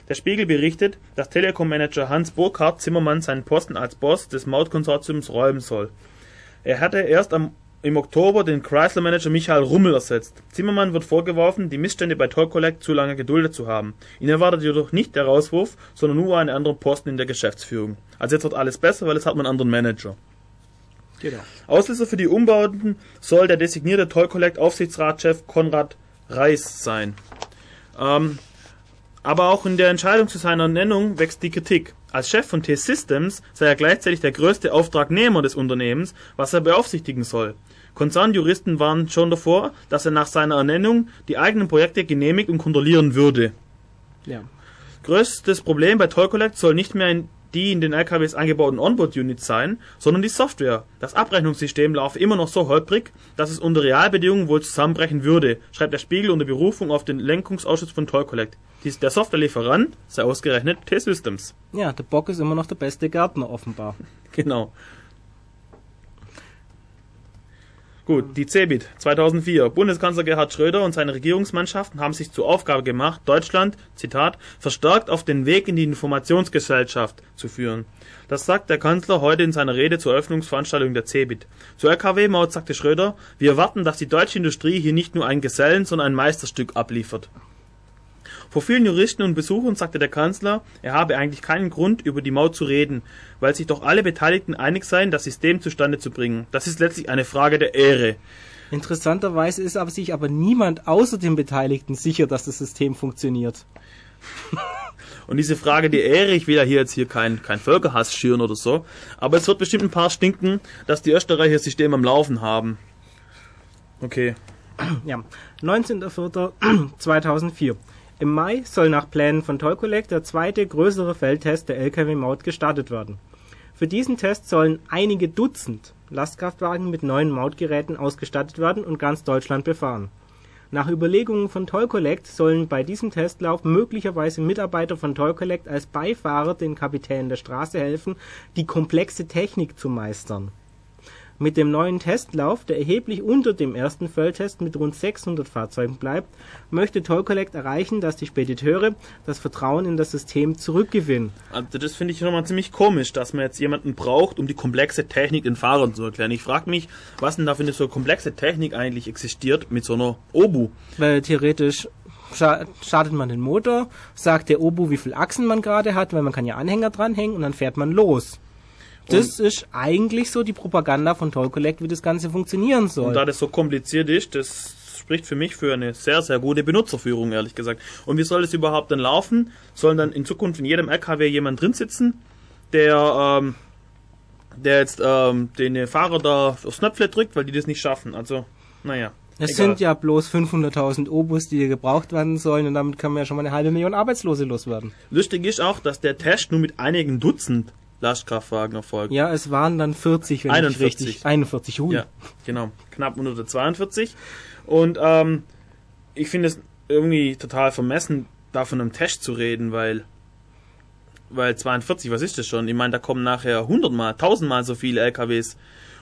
Der Spiegel berichtet, dass Telekom-Manager Hans Burkhardt Zimmermann seinen Posten als Boss des Mautkonsortiums räumen soll. Er hatte erst am, im Oktober den Chrysler-Manager Michael Rummel ersetzt. Zimmermann wird vorgeworfen, die Missstände bei Toll Collect zu lange geduldet zu haben. Ihn erwartet jedoch nicht der Rauswurf, sondern nur einen anderen Posten in der Geschäftsführung. Also jetzt wird alles besser, weil jetzt hat man einen anderen Manager. Genau. Auslöser für die Umbauten soll der designierte Toll Collect Aufsichtsratschef Konrad Reis sein. Ähm, aber auch in der Entscheidung zu seiner Nennung wächst die Kritik. Als Chef von T-Systems sei er gleichzeitig der größte Auftragnehmer des Unternehmens, was er beaufsichtigen soll. Konzernjuristen warnen schon davor, dass er nach seiner Ernennung die eigenen Projekte genehmigt und kontrollieren würde. Ja. Größtes Problem bei Toll Collect soll nicht mehr in die in den LKWs eingebauten Onboard-Units sein, sondern die Software. Das Abrechnungssystem laufe immer noch so holprig, dass es unter Realbedingungen wohl zusammenbrechen würde, schreibt der Spiegel unter Berufung auf den Lenkungsausschuss von Toll Collect. Dies, der Softwarelieferant sei ausgerechnet T-Systems. Ja, der Bock ist immer noch der beste Gärtner offenbar. Genau. Gut, die CeBIT 2004. Bundeskanzler Gerhard Schröder und seine Regierungsmannschaften haben sich zur Aufgabe gemacht, Deutschland, Zitat, verstärkt auf den Weg in die Informationsgesellschaft zu führen. Das sagt der Kanzler heute in seiner Rede zur Eröffnungsveranstaltung der CeBIT. Zur LKW-Maut sagte Schröder, wir erwarten, dass die deutsche Industrie hier nicht nur einen Gesellen, sondern ein Meisterstück abliefert. Vor vielen Juristen und Besuchern sagte der Kanzler, er habe eigentlich keinen Grund, über die Maut zu reden, weil sich doch alle Beteiligten einig seien, das System zustande zu bringen. Das ist letztlich eine Frage der Ehre. Interessanterweise ist aber sich aber niemand außer den Beteiligten sicher, dass das System funktioniert. Und diese Frage der Ehre, ich will ja hier jetzt hier kein, kein Völkerhass schüren oder so, aber es wird bestimmt ein paar stinken, dass die Österreicher System am Laufen haben. Okay. Ja, 19.04.2004. Im Mai soll nach Plänen von Toll Collect der zweite größere Feldtest der Lkw-Maut gestartet werden. Für diesen Test sollen einige Dutzend Lastkraftwagen mit neuen Mautgeräten ausgestattet werden und ganz Deutschland befahren. Nach Überlegungen von Toll Collect sollen bei diesem Testlauf möglicherweise Mitarbeiter von Toll Collect als Beifahrer den Kapitänen der Straße helfen, die komplexe Technik zu meistern. Mit dem neuen Testlauf, der erheblich unter dem ersten Volltest mit rund 600 Fahrzeugen bleibt, möchte Toll Collect erreichen, dass die Spediteure das Vertrauen in das System zurückgewinnen. Also das finde ich nochmal ziemlich komisch, dass man jetzt jemanden braucht, um die komplexe Technik den Fahrern zu erklären. Ich frage mich, was denn da für eine so komplexe Technik eigentlich existiert mit so einer Obu. Weil theoretisch startet man den Motor, sagt der Obu, wie viel Achsen man gerade hat, weil man kann ja Anhänger dranhängen und dann fährt man los. Das ist eigentlich so die Propaganda von Toll Collect, wie das Ganze funktionieren soll. Und da das so kompliziert ist, das spricht für mich für eine sehr, sehr gute Benutzerführung, ehrlich gesagt. Und wie soll das überhaupt dann laufen? Sollen dann in Zukunft in jedem LKW jemand drin sitzen, der, ähm, der jetzt ähm, den Fahrer da aufs Knöpfle drückt, weil die das nicht schaffen? Also, naja. Es sind ja bloß 500.000 Obus, die gebraucht werden sollen und damit kann man ja schon mal eine halbe Million Arbeitslose loswerden. Lustig ist auch, dass der Test nur mit einigen Dutzend Lastkraftwagen erfolgt. Ja, es waren dann 40, wenn 41. ich richtig... 41, hui. Ja, genau. Knapp unter der 42. Und ähm, ich finde es irgendwie total vermessen, da von einem Test zu reden, weil weil 42, was ist das schon? Ich meine, da kommen nachher 100 mal, 1000 mal so viele LKWs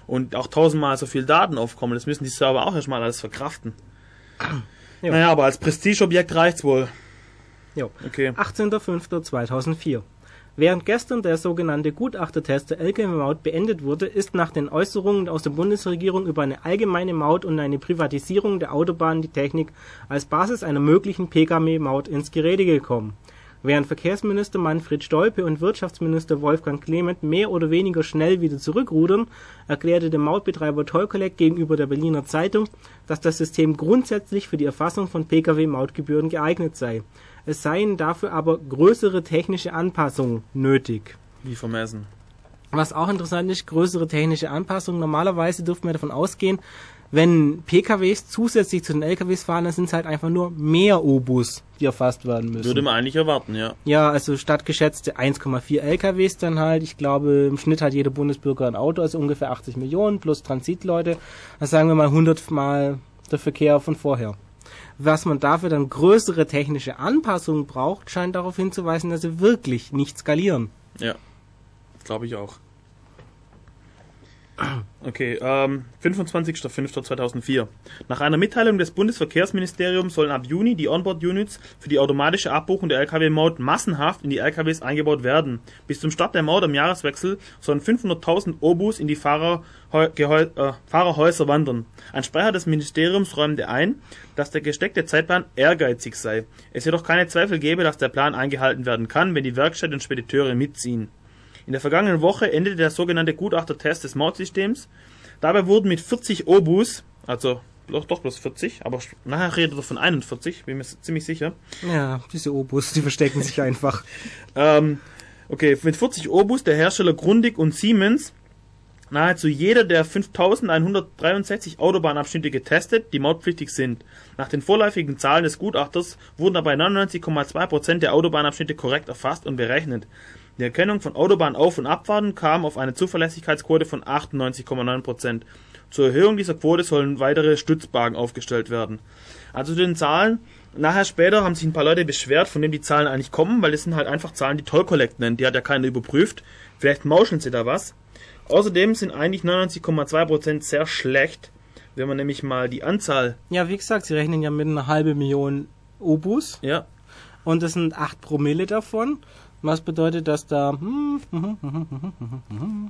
und auch 1000 mal so viel Daten aufkommen. Das müssen die Server auch erstmal alles verkraften. Ja. Naja, aber als Prestigeobjekt reicht's wohl. Jo. Okay. 18.05.2004. Während gestern der sogenannte Gutachtertest der Lkw-Maut beendet wurde, ist nach den Äußerungen aus der Bundesregierung über eine allgemeine Maut und eine Privatisierung der Autobahnen die Technik als Basis einer möglichen Pkw-Maut ins Gerede gekommen. Während Verkehrsminister Manfred Stolpe und Wirtschaftsminister Wolfgang Clement mehr oder weniger schnell wieder zurückrudern, erklärte der Mautbetreiber Toll Collect gegenüber der Berliner Zeitung, dass das System grundsätzlich für die Erfassung von Pkw-Mautgebühren geeignet sei. Es seien dafür aber größere technische Anpassungen nötig. Wie vermessen. Was auch interessant ist, größere technische Anpassungen. Normalerweise dürften wir davon ausgehen, wenn PKWs zusätzlich zu den LKWs fahren, dann sind es halt einfach nur mehr Obus, die erfasst werden müssen. Würde man eigentlich erwarten, ja. Ja, also statt geschätzte 1,4 LKWs dann halt, ich glaube, im Schnitt hat jeder Bundesbürger ein Auto, also ungefähr 80 Millionen plus Transitleute. Das sagen wir mal 100 mal der Verkehr von vorher. Was man dafür dann größere technische Anpassungen braucht, scheint darauf hinzuweisen, dass sie wirklich nicht skalieren. Ja, glaube ich auch. Okay, ähm, 25.05.2004. Nach einer Mitteilung des Bundesverkehrsministeriums sollen ab Juni die Onboard-Units für die automatische Abbuchung der Lkw-Maut massenhaft in die Lkws eingebaut werden. Bis zum Start der Maut am Jahreswechsel sollen 500.000 Obus in die Gehäu äh, Fahrerhäuser wandern. Ein Sprecher des Ministeriums räumte ein, dass der gesteckte Zeitplan ehrgeizig sei. Es jedoch keine Zweifel gebe, dass der Plan eingehalten werden kann, wenn die Werkstätten und Spediteure mitziehen. In der vergangenen Woche endete der sogenannte Gutachtertest des Mautsystems. Dabei wurden mit 40 Obus, also doch, doch bloß 40, aber nachher redet er von 41, bin mir ziemlich sicher. Ja, diese Obus, die verstecken sich einfach. Ähm, okay, mit 40 Obus der Hersteller Grundig und Siemens nahezu jeder der 5163 Autobahnabschnitte getestet, die mautpflichtig sind. Nach den vorläufigen Zahlen des Gutachters wurden dabei 99,2% der Autobahnabschnitte korrekt erfasst und berechnet. Die Erkennung von Autobahnauf- und Abfahrten kam auf eine Zuverlässigkeitsquote von 98,9%. Zur Erhöhung dieser Quote sollen weitere Stützwagen aufgestellt werden. Also zu den Zahlen, nachher später haben sich ein paar Leute beschwert, von denen die Zahlen eigentlich kommen, weil das sind halt einfach Zahlen, die Toll Collect nennt. Die hat ja keiner überprüft. Vielleicht mauscheln sie da was. Außerdem sind eigentlich 99,2% sehr schlecht, wenn man nämlich mal die Anzahl, Ja, wie gesagt, sie rechnen ja mit einer halben Million Obus ja, und das sind 8 Promille davon. Was bedeutet, dass da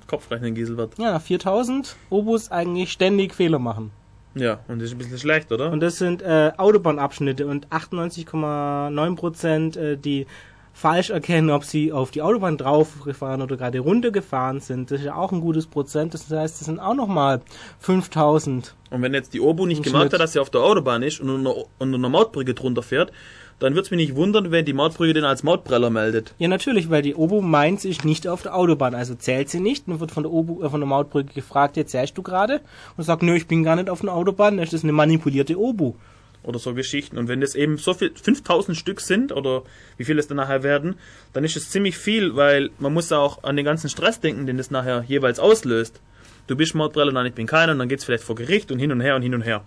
Kopfrechnen Giesel wird. ja, 4000 Obus eigentlich ständig Fehler machen. Ja, und das ist ein bisschen schlecht, oder? Und das sind äh, Autobahnabschnitte und 98,9% äh, die falsch erkennen, ob sie auf die Autobahn drauf gefahren oder gerade runtergefahren sind. Das ist ja auch ein gutes Prozent. Das heißt, das sind auch nochmal 5000. Und wenn jetzt die Obu nicht gemerkt hat, dass sie auf der Autobahn ist und unter, unter einer Mautbrücke drunter fährt, dann wird's mich nicht wundern, wenn die Mautbrücke den als Mautpreller meldet. Ja, natürlich, weil die Obo meint, sie ist nicht auf der Autobahn, also zählt sie nicht. Und wird von der, Obo, äh, von der Mautbrücke gefragt, jetzt zählst du gerade? Und sagt, nö, ich bin gar nicht auf der Autobahn, das ist eine manipulierte Obo. oder so Geschichten. Und wenn das eben so viel, 5000 Stück sind oder wie viel es dann nachher werden, dann ist es ziemlich viel, weil man muss auch an den ganzen Stress denken, den das nachher jeweils auslöst. Du bist Mordbrelle, nein, ich bin keiner, und dann geht's vielleicht vor Gericht und hin und her und hin und her.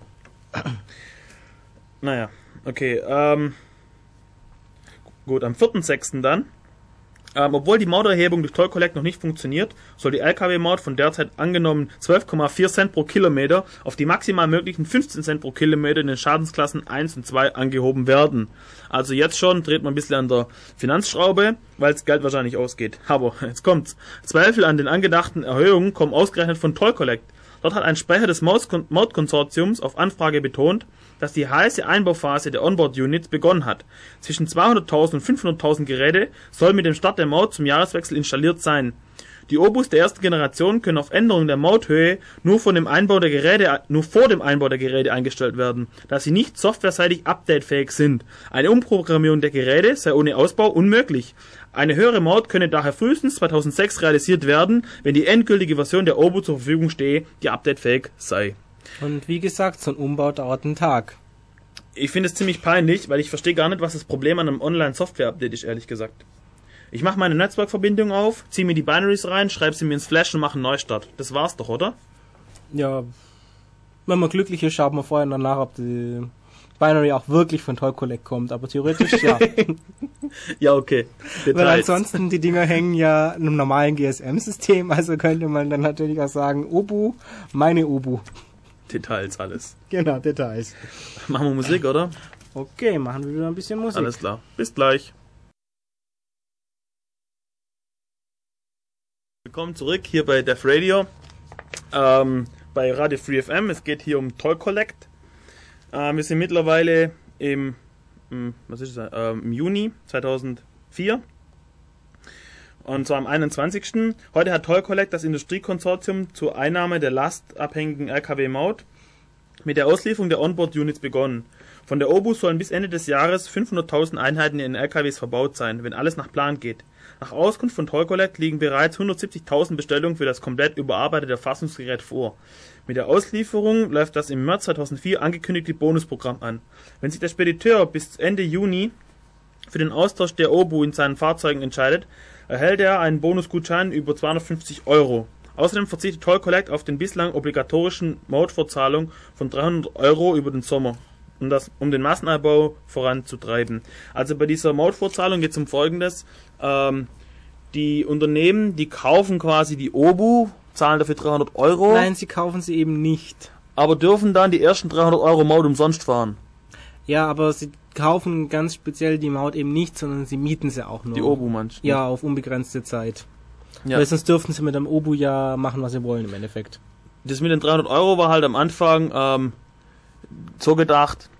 naja, okay, ähm, gut, am 4.6. dann ähm, obwohl die Mauterhebung durch Toll Collect noch nicht funktioniert, soll die LKW-Maut von derzeit angenommen 12,4 Cent pro Kilometer auf die maximal möglichen 15 Cent pro Kilometer in den Schadensklassen 1 und 2 angehoben werden. Also jetzt schon dreht man ein bisschen an der Finanzschraube, weil das Geld wahrscheinlich ausgeht. Aber jetzt kommt's. Zweifel an den angedachten Erhöhungen kommen ausgerechnet von Toll Collect. Dort hat ein Sprecher des Mautkonsortiums auf Anfrage betont, dass die heiße Einbauphase der Onboard-Units begonnen hat. Zwischen 200.000 und 500.000 Geräte sollen mit dem Start der Maut zum Jahreswechsel installiert sein. Die Obus der ersten Generation können auf Änderung der Mauthöhe nur, von dem Einbau der Geräte, nur vor dem Einbau der Geräte eingestellt werden, da sie nicht softwareseitig updatefähig sind. Eine Umprogrammierung der Geräte sei ohne Ausbau unmöglich. Eine höhere Maut könne daher frühestens 2006 realisiert werden, wenn die endgültige Version der Obu zur Verfügung stehe, die updatefähig sei. Und wie gesagt, so ein Umbau dauert einen Tag. Ich finde es ziemlich peinlich, weil ich verstehe gar nicht, was das Problem an einem Online-Software-Update ist, ehrlich gesagt. Ich mache meine Netzwerkverbindung auf, ziehe mir die Binaries rein, schreibe sie mir ins Flash und mache einen Neustart. Das war's doch, oder? Ja, wenn man glücklich ist, schaut man vorher und danach, ob die Binary auch wirklich von Toy Collect kommt, aber theoretisch ja. ja, okay. Details. Weil ansonsten die Dinger hängen ja in einem normalen GSM-System, also könnte man dann natürlich auch sagen, Obu, meine Obu. Details alles. Genau, Details. Machen wir Musik, oder? Okay, machen wir wieder ein bisschen Musik. Alles klar. Bis gleich. Willkommen zurück hier bei Def Radio. Ähm, bei Radio Free FM. Es geht hier um Toy Collect. Äh, wir sind mittlerweile im, im was ist das, äh, im Juni 2004. Und zwar am 21. Heute hat Toll Collect das Industriekonsortium zur Einnahme der lastabhängigen LKW-Maut mit der Auslieferung der Onboard-Units begonnen. Von der Obus sollen bis Ende des Jahres 500.000 Einheiten in LKWs verbaut sein, wenn alles nach Plan geht. Nach Auskunft von Toll Collect liegen bereits 170.000 Bestellungen für das komplett überarbeitete Fassungsgerät vor. Mit der Auslieferung läuft das im März 2004 angekündigte Bonusprogramm an. Wenn sich der Spediteur bis Ende Juni für den Austausch der Obu in seinen Fahrzeugen entscheidet, erhält er einen Bonusgutschein über 250 Euro. Außerdem verzichtet Toll Collect auf den bislang obligatorischen Mautvorzahlung von 300 Euro über den Sommer, um, das, um den Massenabbau voranzutreiben. Also bei dieser Mautvorzahlung geht es um Folgendes. Ähm, die Unternehmen, die kaufen quasi die Obu, zahlen dafür 300 Euro. Nein, sie kaufen sie eben nicht. Aber dürfen dann die ersten 300 Euro Maut umsonst fahren. Ja, aber sie kaufen ganz speziell die Maut eben nicht, sondern sie mieten sie auch nur. Die Obu manchmal. Ja, auf unbegrenzte Zeit. Ja. Weil sonst dürften sie mit dem Obu ja machen, was sie wollen im Endeffekt. Das mit den 300 Euro war halt am Anfang ähm, so gedacht,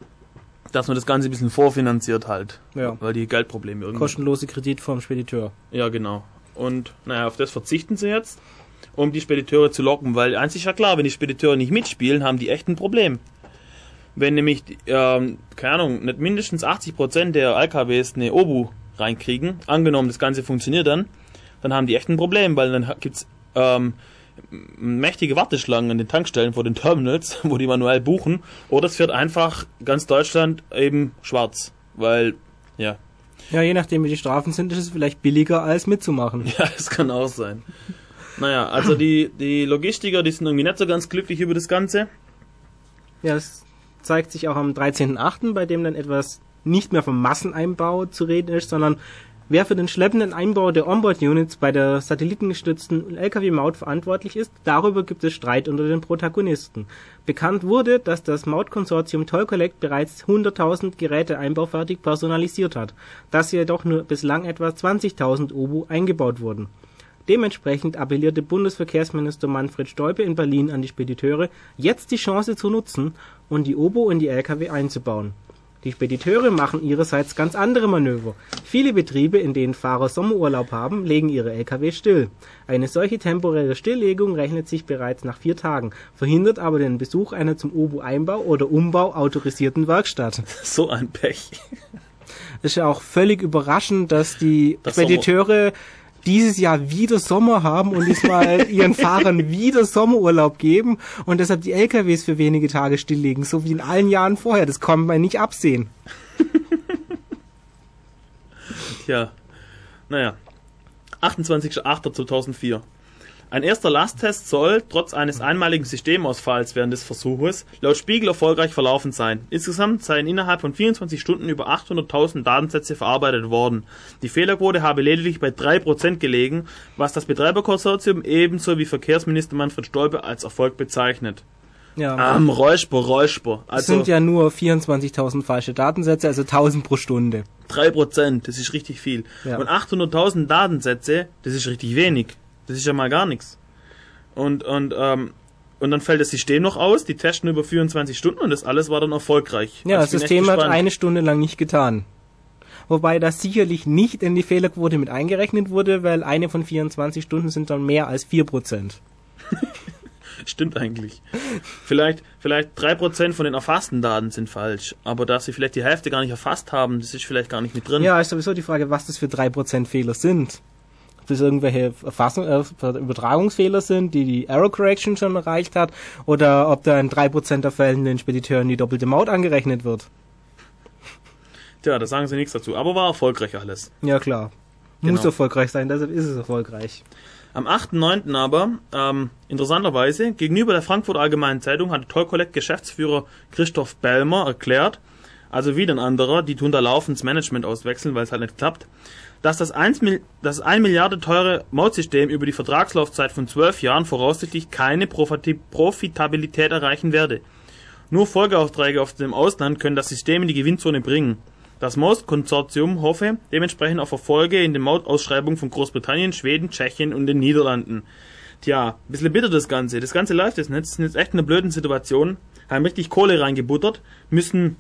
dass man das Ganze ein bisschen vorfinanziert halt. Ja. Weil die Geldprobleme irgendwie. Kostenlose Kredit vom Spediteur. Ja, genau. Und naja, auf das verzichten sie jetzt, um die Spediteure zu locken, weil eins ist ja klar, wenn die Spediteure nicht mitspielen, haben die echt ein Problem. Wenn nämlich, ähm, keine Ahnung, nicht mindestens 80% der LKWs eine Obu reinkriegen, angenommen das Ganze funktioniert dann, dann haben die echt ein Problem, weil dann gibt's ähm, mächtige Warteschlangen an den Tankstellen vor den Terminals, wo die manuell buchen, oder es wird einfach ganz Deutschland eben schwarz, weil, ja. Ja, je nachdem wie die Strafen sind, ist es vielleicht billiger als mitzumachen. Ja, das kann auch sein. Naja, also die, die Logistiker, die sind irgendwie nicht so ganz glücklich über das Ganze. Ja, das zeigt sich auch am 13.8., bei dem dann etwas nicht mehr vom Masseneinbau zu reden ist, sondern wer für den schleppenden Einbau der Onboard-Units bei der satellitengestützten Lkw-Maut verantwortlich ist, darüber gibt es Streit unter den Protagonisten. Bekannt wurde, dass das Mautkonsortium Toll Collect bereits 100.000 Geräte einbaufertig personalisiert hat, dass jedoch nur bislang etwa 20.000 Obu eingebaut wurden Dementsprechend appellierte Bundesverkehrsminister Manfred Stolpe in Berlin an die Spediteure, jetzt die Chance zu nutzen und die Obo in die Lkw einzubauen. Die Spediteure machen ihrerseits ganz andere Manöver. Viele Betriebe, in denen Fahrer Sommerurlaub haben, legen ihre Lkw still. Eine solche temporäre Stilllegung rechnet sich bereits nach vier Tagen, verhindert aber den Besuch einer zum Obo-Einbau oder Umbau autorisierten Werkstatt. So ein Pech. Es ist ja auch völlig überraschend, dass die das Spediteure dieses Jahr wieder Sommer haben und diesmal ihren Fahrern wieder Sommerurlaub geben und deshalb die LKWs für wenige Tage stilllegen, so wie in allen Jahren vorher. Das kann man nicht absehen. Tja, naja. 28.08.2004. Ein erster Lasttest soll, trotz eines einmaligen Systemausfalls während des Versuches, laut Spiegel erfolgreich verlaufen sein. Insgesamt seien innerhalb von 24 Stunden über 800.000 Datensätze verarbeitet worden. Die Fehlerquote habe lediglich bei 3% gelegen, was das Betreiberkonsortium ebenso wie Verkehrsminister Manfred Stolpe als Erfolg bezeichnet. Ja, Ähm, Räusper, Räusper. es Also sind ja nur 24.000 falsche Datensätze, also 1000 pro Stunde. 3%, das ist richtig viel. Ja. Und 800.000 Datensätze, das ist richtig wenig. Das ist ja mal gar nichts. Und, und, ähm, und dann fällt das System noch aus, die testen über 24 Stunden und das alles war dann erfolgreich. Ja, Also das System hat eine Stunde lang nicht getan. Wobei das sicherlich nicht in die Fehlerquote mit eingerechnet wurde, weil eine von 24 Stunden sind dann mehr als 4%. Stimmt eigentlich. Vielleicht, vielleicht 3% von den erfassten Daten sind falsch, aber dass sie vielleicht die Hälfte gar nicht erfasst haben, das ist vielleicht gar nicht mit drin. Ja, ist sowieso die Frage, was das für 3% Fehler sind. Ob das irgendwelche Erfassung, äh, Übertragungsfehler sind, die die Error Correction schon erreicht hat, oder ob da in 3% der Fällen den Spediteuren die doppelte Maut angerechnet wird. Tja, da sagen sie nichts dazu. Aber war erfolgreich alles. Ja, klar. Muss Genau. erfolgreich sein, deshalb ist es erfolgreich. Am 8.9. aber, ähm, interessanterweise, gegenüber der Frankfurter Allgemeinen Zeitung hatte Toll Collect Geschäftsführer Christoph Bellmer erklärt, also wieder ein anderer, die tun da laufend das Management auswechseln, weil es halt nicht klappt, dass das 1, Mil- das 1 Milliarde teure Mautsystem über die Vertragslaufzeit von 12 Jahren voraussichtlich keine Profitabilität erreichen werde. Nur Folgeaufträge aus dem Ausland können das System in die Gewinnzone bringen. Das Maut-Konsortium hoffe dementsprechend auf Erfolge in den Mautausschreibungen von Großbritannien, Schweden, Tschechien und den Niederlanden. Tja, bisschen bitter das Ganze. Das Ganze läuft jetzt nicht. Das ist jetzt echt in einer blöden Situation. Haben richtig Kohle reingebuttert, müssen,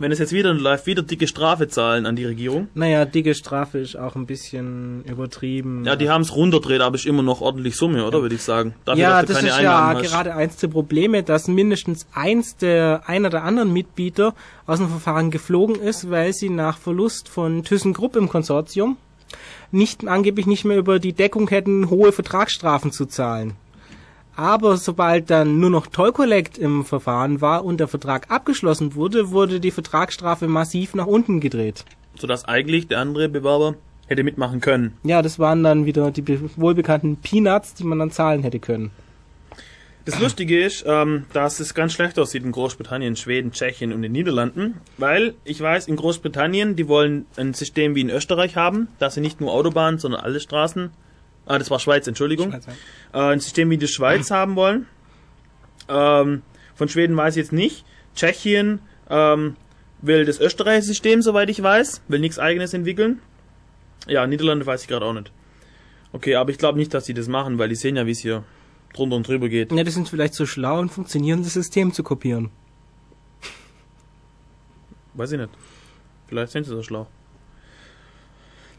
wenn es jetzt wieder läuft, wieder dicke Strafe zahlen an die Regierung. Naja, dicke Strafe ist auch ein bisschen übertrieben. Ja, die haben es runterdreht, aber ist immer noch ordentlich Summe, oder würde ich sagen. Dafür, ja, das ist ja Einnahmen hast. gerade eins der Probleme, dass mindestens eins der, einer der anderen Mitbieter aus dem Verfahren geflogen ist, weil sie nach Verlust von ThyssenKrupp im Konsortium nicht, angeblich nicht mehr über die Deckung hätten, hohe Vertragsstrafen zu zahlen. Aber sobald dann nur noch Toll Collect im Verfahren war und der Vertrag abgeschlossen wurde, wurde die Vertragsstrafe massiv nach unten gedreht. Sodass eigentlich der andere Bewerber hätte mitmachen können. Ja, das waren dann wieder die be- wohlbekannten Peanuts, die man dann zahlen hätte können. Das Lustige ist, ähm, dass es ganz schlecht aussieht in Großbritannien, Schweden, Tschechien und den Niederlanden, weil ich weiß, in Großbritannien, die wollen ein System wie in Österreich haben, dass sie nicht nur Autobahnen, sondern alle Straßen, ah, das war Schweiz, Entschuldigung, äh, ein System wie die Schweiz haben wollen. Ähm, von Schweden weiß ich jetzt nicht. Tschechien ähm, will das Österreich-System, soweit ich weiß, will nichts eigenes entwickeln. Ja, Niederlande weiß ich gerade auch nicht. Okay, aber ich glaube nicht, dass sie das machen, weil die sehen ja, wie es hier drunter und drüber geht. Ja, die sind vielleicht so schlau, ein funktionierendes System zu kopieren. Weiß ich nicht. Vielleicht sind sie so schlau.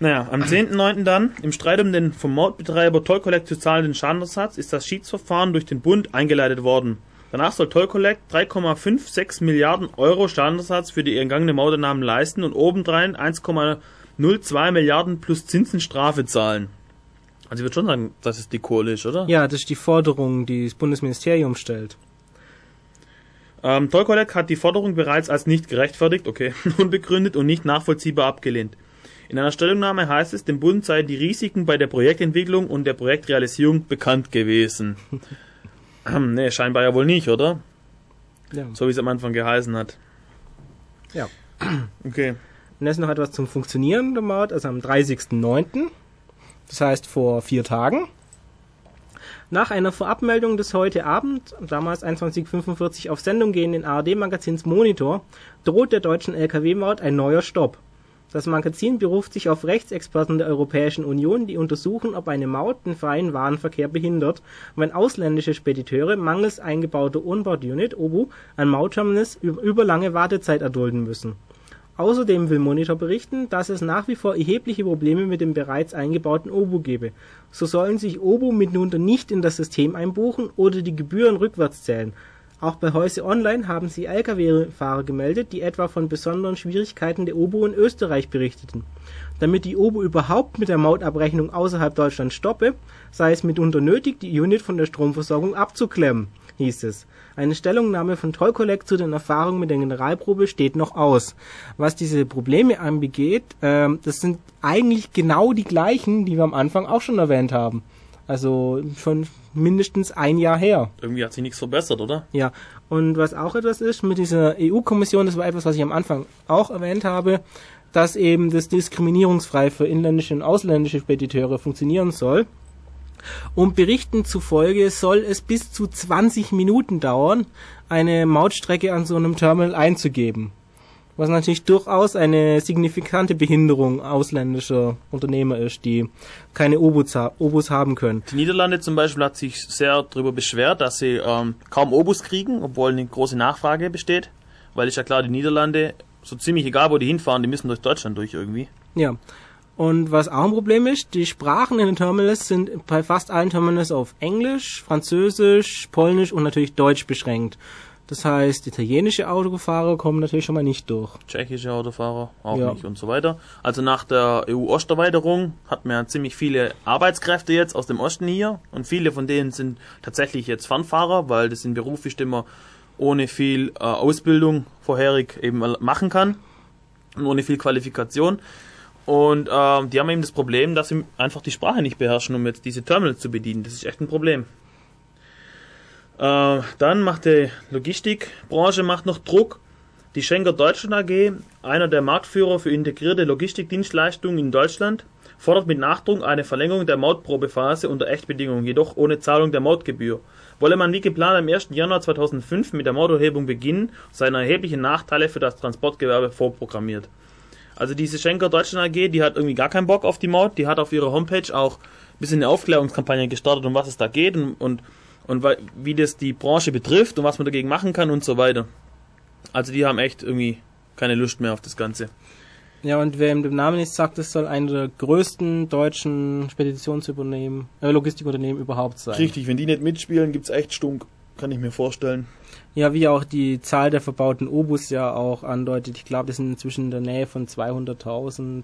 Naja, am 10.9. dann, im Streit um den vom Mautbetreiber Toll Collect zu zahlenden Schadenersatz, ist das Schiedsverfahren durch den Bund eingeleitet worden. Danach soll Toll Collect 3,56 Milliarden Euro Schadenersatz für die entgangene Mauteinnahmen leisten und obendrein 1,02 Milliarden plus Zinsen Strafe zahlen. Also ich würde schon sagen, dass es die Kohle ist, oder? Ja, das ist die Forderung, die das Bundesministerium stellt. Ähm, Toll Collect hat die Forderung bereits als nicht gerechtfertigt, okay, unbegründet und nicht nachvollziehbar abgelehnt. In einer Stellungnahme heißt es, dem Bund seien die Risiken bei der Projektentwicklung und der Projektrealisierung bekannt gewesen. nee, scheinbar ja wohl nicht, oder? Ja. So wie es am Anfang geheißen hat. Ja. Okay. Und jetzt noch etwas zum Funktionieren der Maut, also am 30.09., das heißt vor vier Tagen. Nach einer Vorabmeldung des heute Abend, damals 21.45 auf Sendung gehenden ARD-Magazins Monitor, droht der deutschen Lkw-Maut ein neuer Stopp. Das Magazin beruft sich auf Rechtsexperten der Europäischen Union, die untersuchen, ob eine Maut den freien Warenverkehr behindert, wenn ausländische Spediteure mangels eingebauter Onboard-Unit OBU an Mautterminals über über lange Wartezeit erdulden müssen. Außerdem will Monitor berichten, dass es nach wie vor erhebliche Probleme mit dem bereits eingebauten OBU gebe. So sollen sich OBU mitunter nicht in das System einbuchen oder die Gebühren rückwärts zählen. Auch bei Häuse Online haben sie Lkw-Fahrer gemeldet, die etwa von besonderen Schwierigkeiten der OBO in Österreich berichteten. Damit die OBO überhaupt mit der Mautabrechnung außerhalb Deutschlands stoppe, sei es mitunter nötig, die Unit von der Stromversorgung abzuklemmen, hieß es. Eine Stellungnahme von Toll Collect zu den Erfahrungen mit der Generalprobe steht noch aus. Was diese Probleme angeht, ähm, das sind eigentlich genau die gleichen, die wir am Anfang auch schon erwähnt haben. Also schon mindestens ein Jahr her. Irgendwie hat sich nichts verbessert, oder? Ja, und was auch etwas ist mit dieser EU-Kommission, das war etwas, was ich am Anfang auch erwähnt habe, dass eben das diskriminierungsfrei für inländische und ausländische Spediteure funktionieren soll. Und Berichten zufolge soll es bis zu 20 Minuten dauern, eine Mautstrecke an so einem Terminal einzugeben. Was natürlich durchaus eine signifikante Behinderung ausländischer Unternehmer ist, die keine Obus, Obus haben können. Die Niederlande zum Beispiel hat sich sehr darüber beschwert, dass sie ähm, kaum Obus kriegen, obwohl eine große Nachfrage besteht. Weil ist ja klar, die Niederlande, so ziemlich egal wo die hinfahren, die müssen durch Deutschland durch irgendwie. Ja. Und was auch ein Problem ist, die Sprachen in den Terminals sind bei fast allen Terminals auf Englisch, Französisch, Polnisch und natürlich Deutsch beschränkt. Das heißt, italienische Autofahrer kommen natürlich schon mal nicht durch. Tschechische Autofahrer auch Ja. nicht und so weiter. Also nach der EU-Osterweiterung hat man ja ziemlich viele Arbeitskräfte jetzt aus dem Osten hier und viele von denen sind tatsächlich jetzt Fernfahrer, weil das ein Beruf ist, den man ohne viel äh, Ausbildung vorherig eben machen kann und ohne viel Qualifikation. Und ähm, die haben eben das Problem, dass sie einfach die Sprache nicht beherrschen, um jetzt diese Terminals zu bedienen. Das ist echt ein Problem. Äh, dann macht die Logistikbranche macht noch Druck. Die Schenker Deutschland AG, einer der Marktführer für integrierte Logistikdienstleistungen in Deutschland, fordert mit Nachdruck eine Verlängerung der Mautprobephase unter Echtbedingungen, jedoch ohne Zahlung der Mautgebühr. Wolle man wie geplant am 1. Januar 2005 mit der Mauterhebung beginnen, seien erhebliche Nachteile für das Transportgewerbe vorprogrammiert. Also diese Schenker Deutschland AG, die hat irgendwie gar keinen Bock auf die Maut, die hat auf ihrer Homepage auch ein bisschen eine Aufklärungskampagne gestartet, um was es da geht und, und, und wie das die Branche betrifft und was man dagegen machen kann und so weiter. Also die haben echt irgendwie keine Lust mehr auf das Ganze. Ja, und wer ihm dem Namen nicht sagt, das soll einer der größten deutschen Speditionsunternehmen, äh, Logistikunternehmen überhaupt sein. Richtig, wenn die nicht mitspielen, gibt's echt Stunk, kann ich mir vorstellen. Ja, wie auch die Zahl der verbauten Obus ja auch andeutet. Ich glaube, das sind inzwischen in der Nähe von 200.000,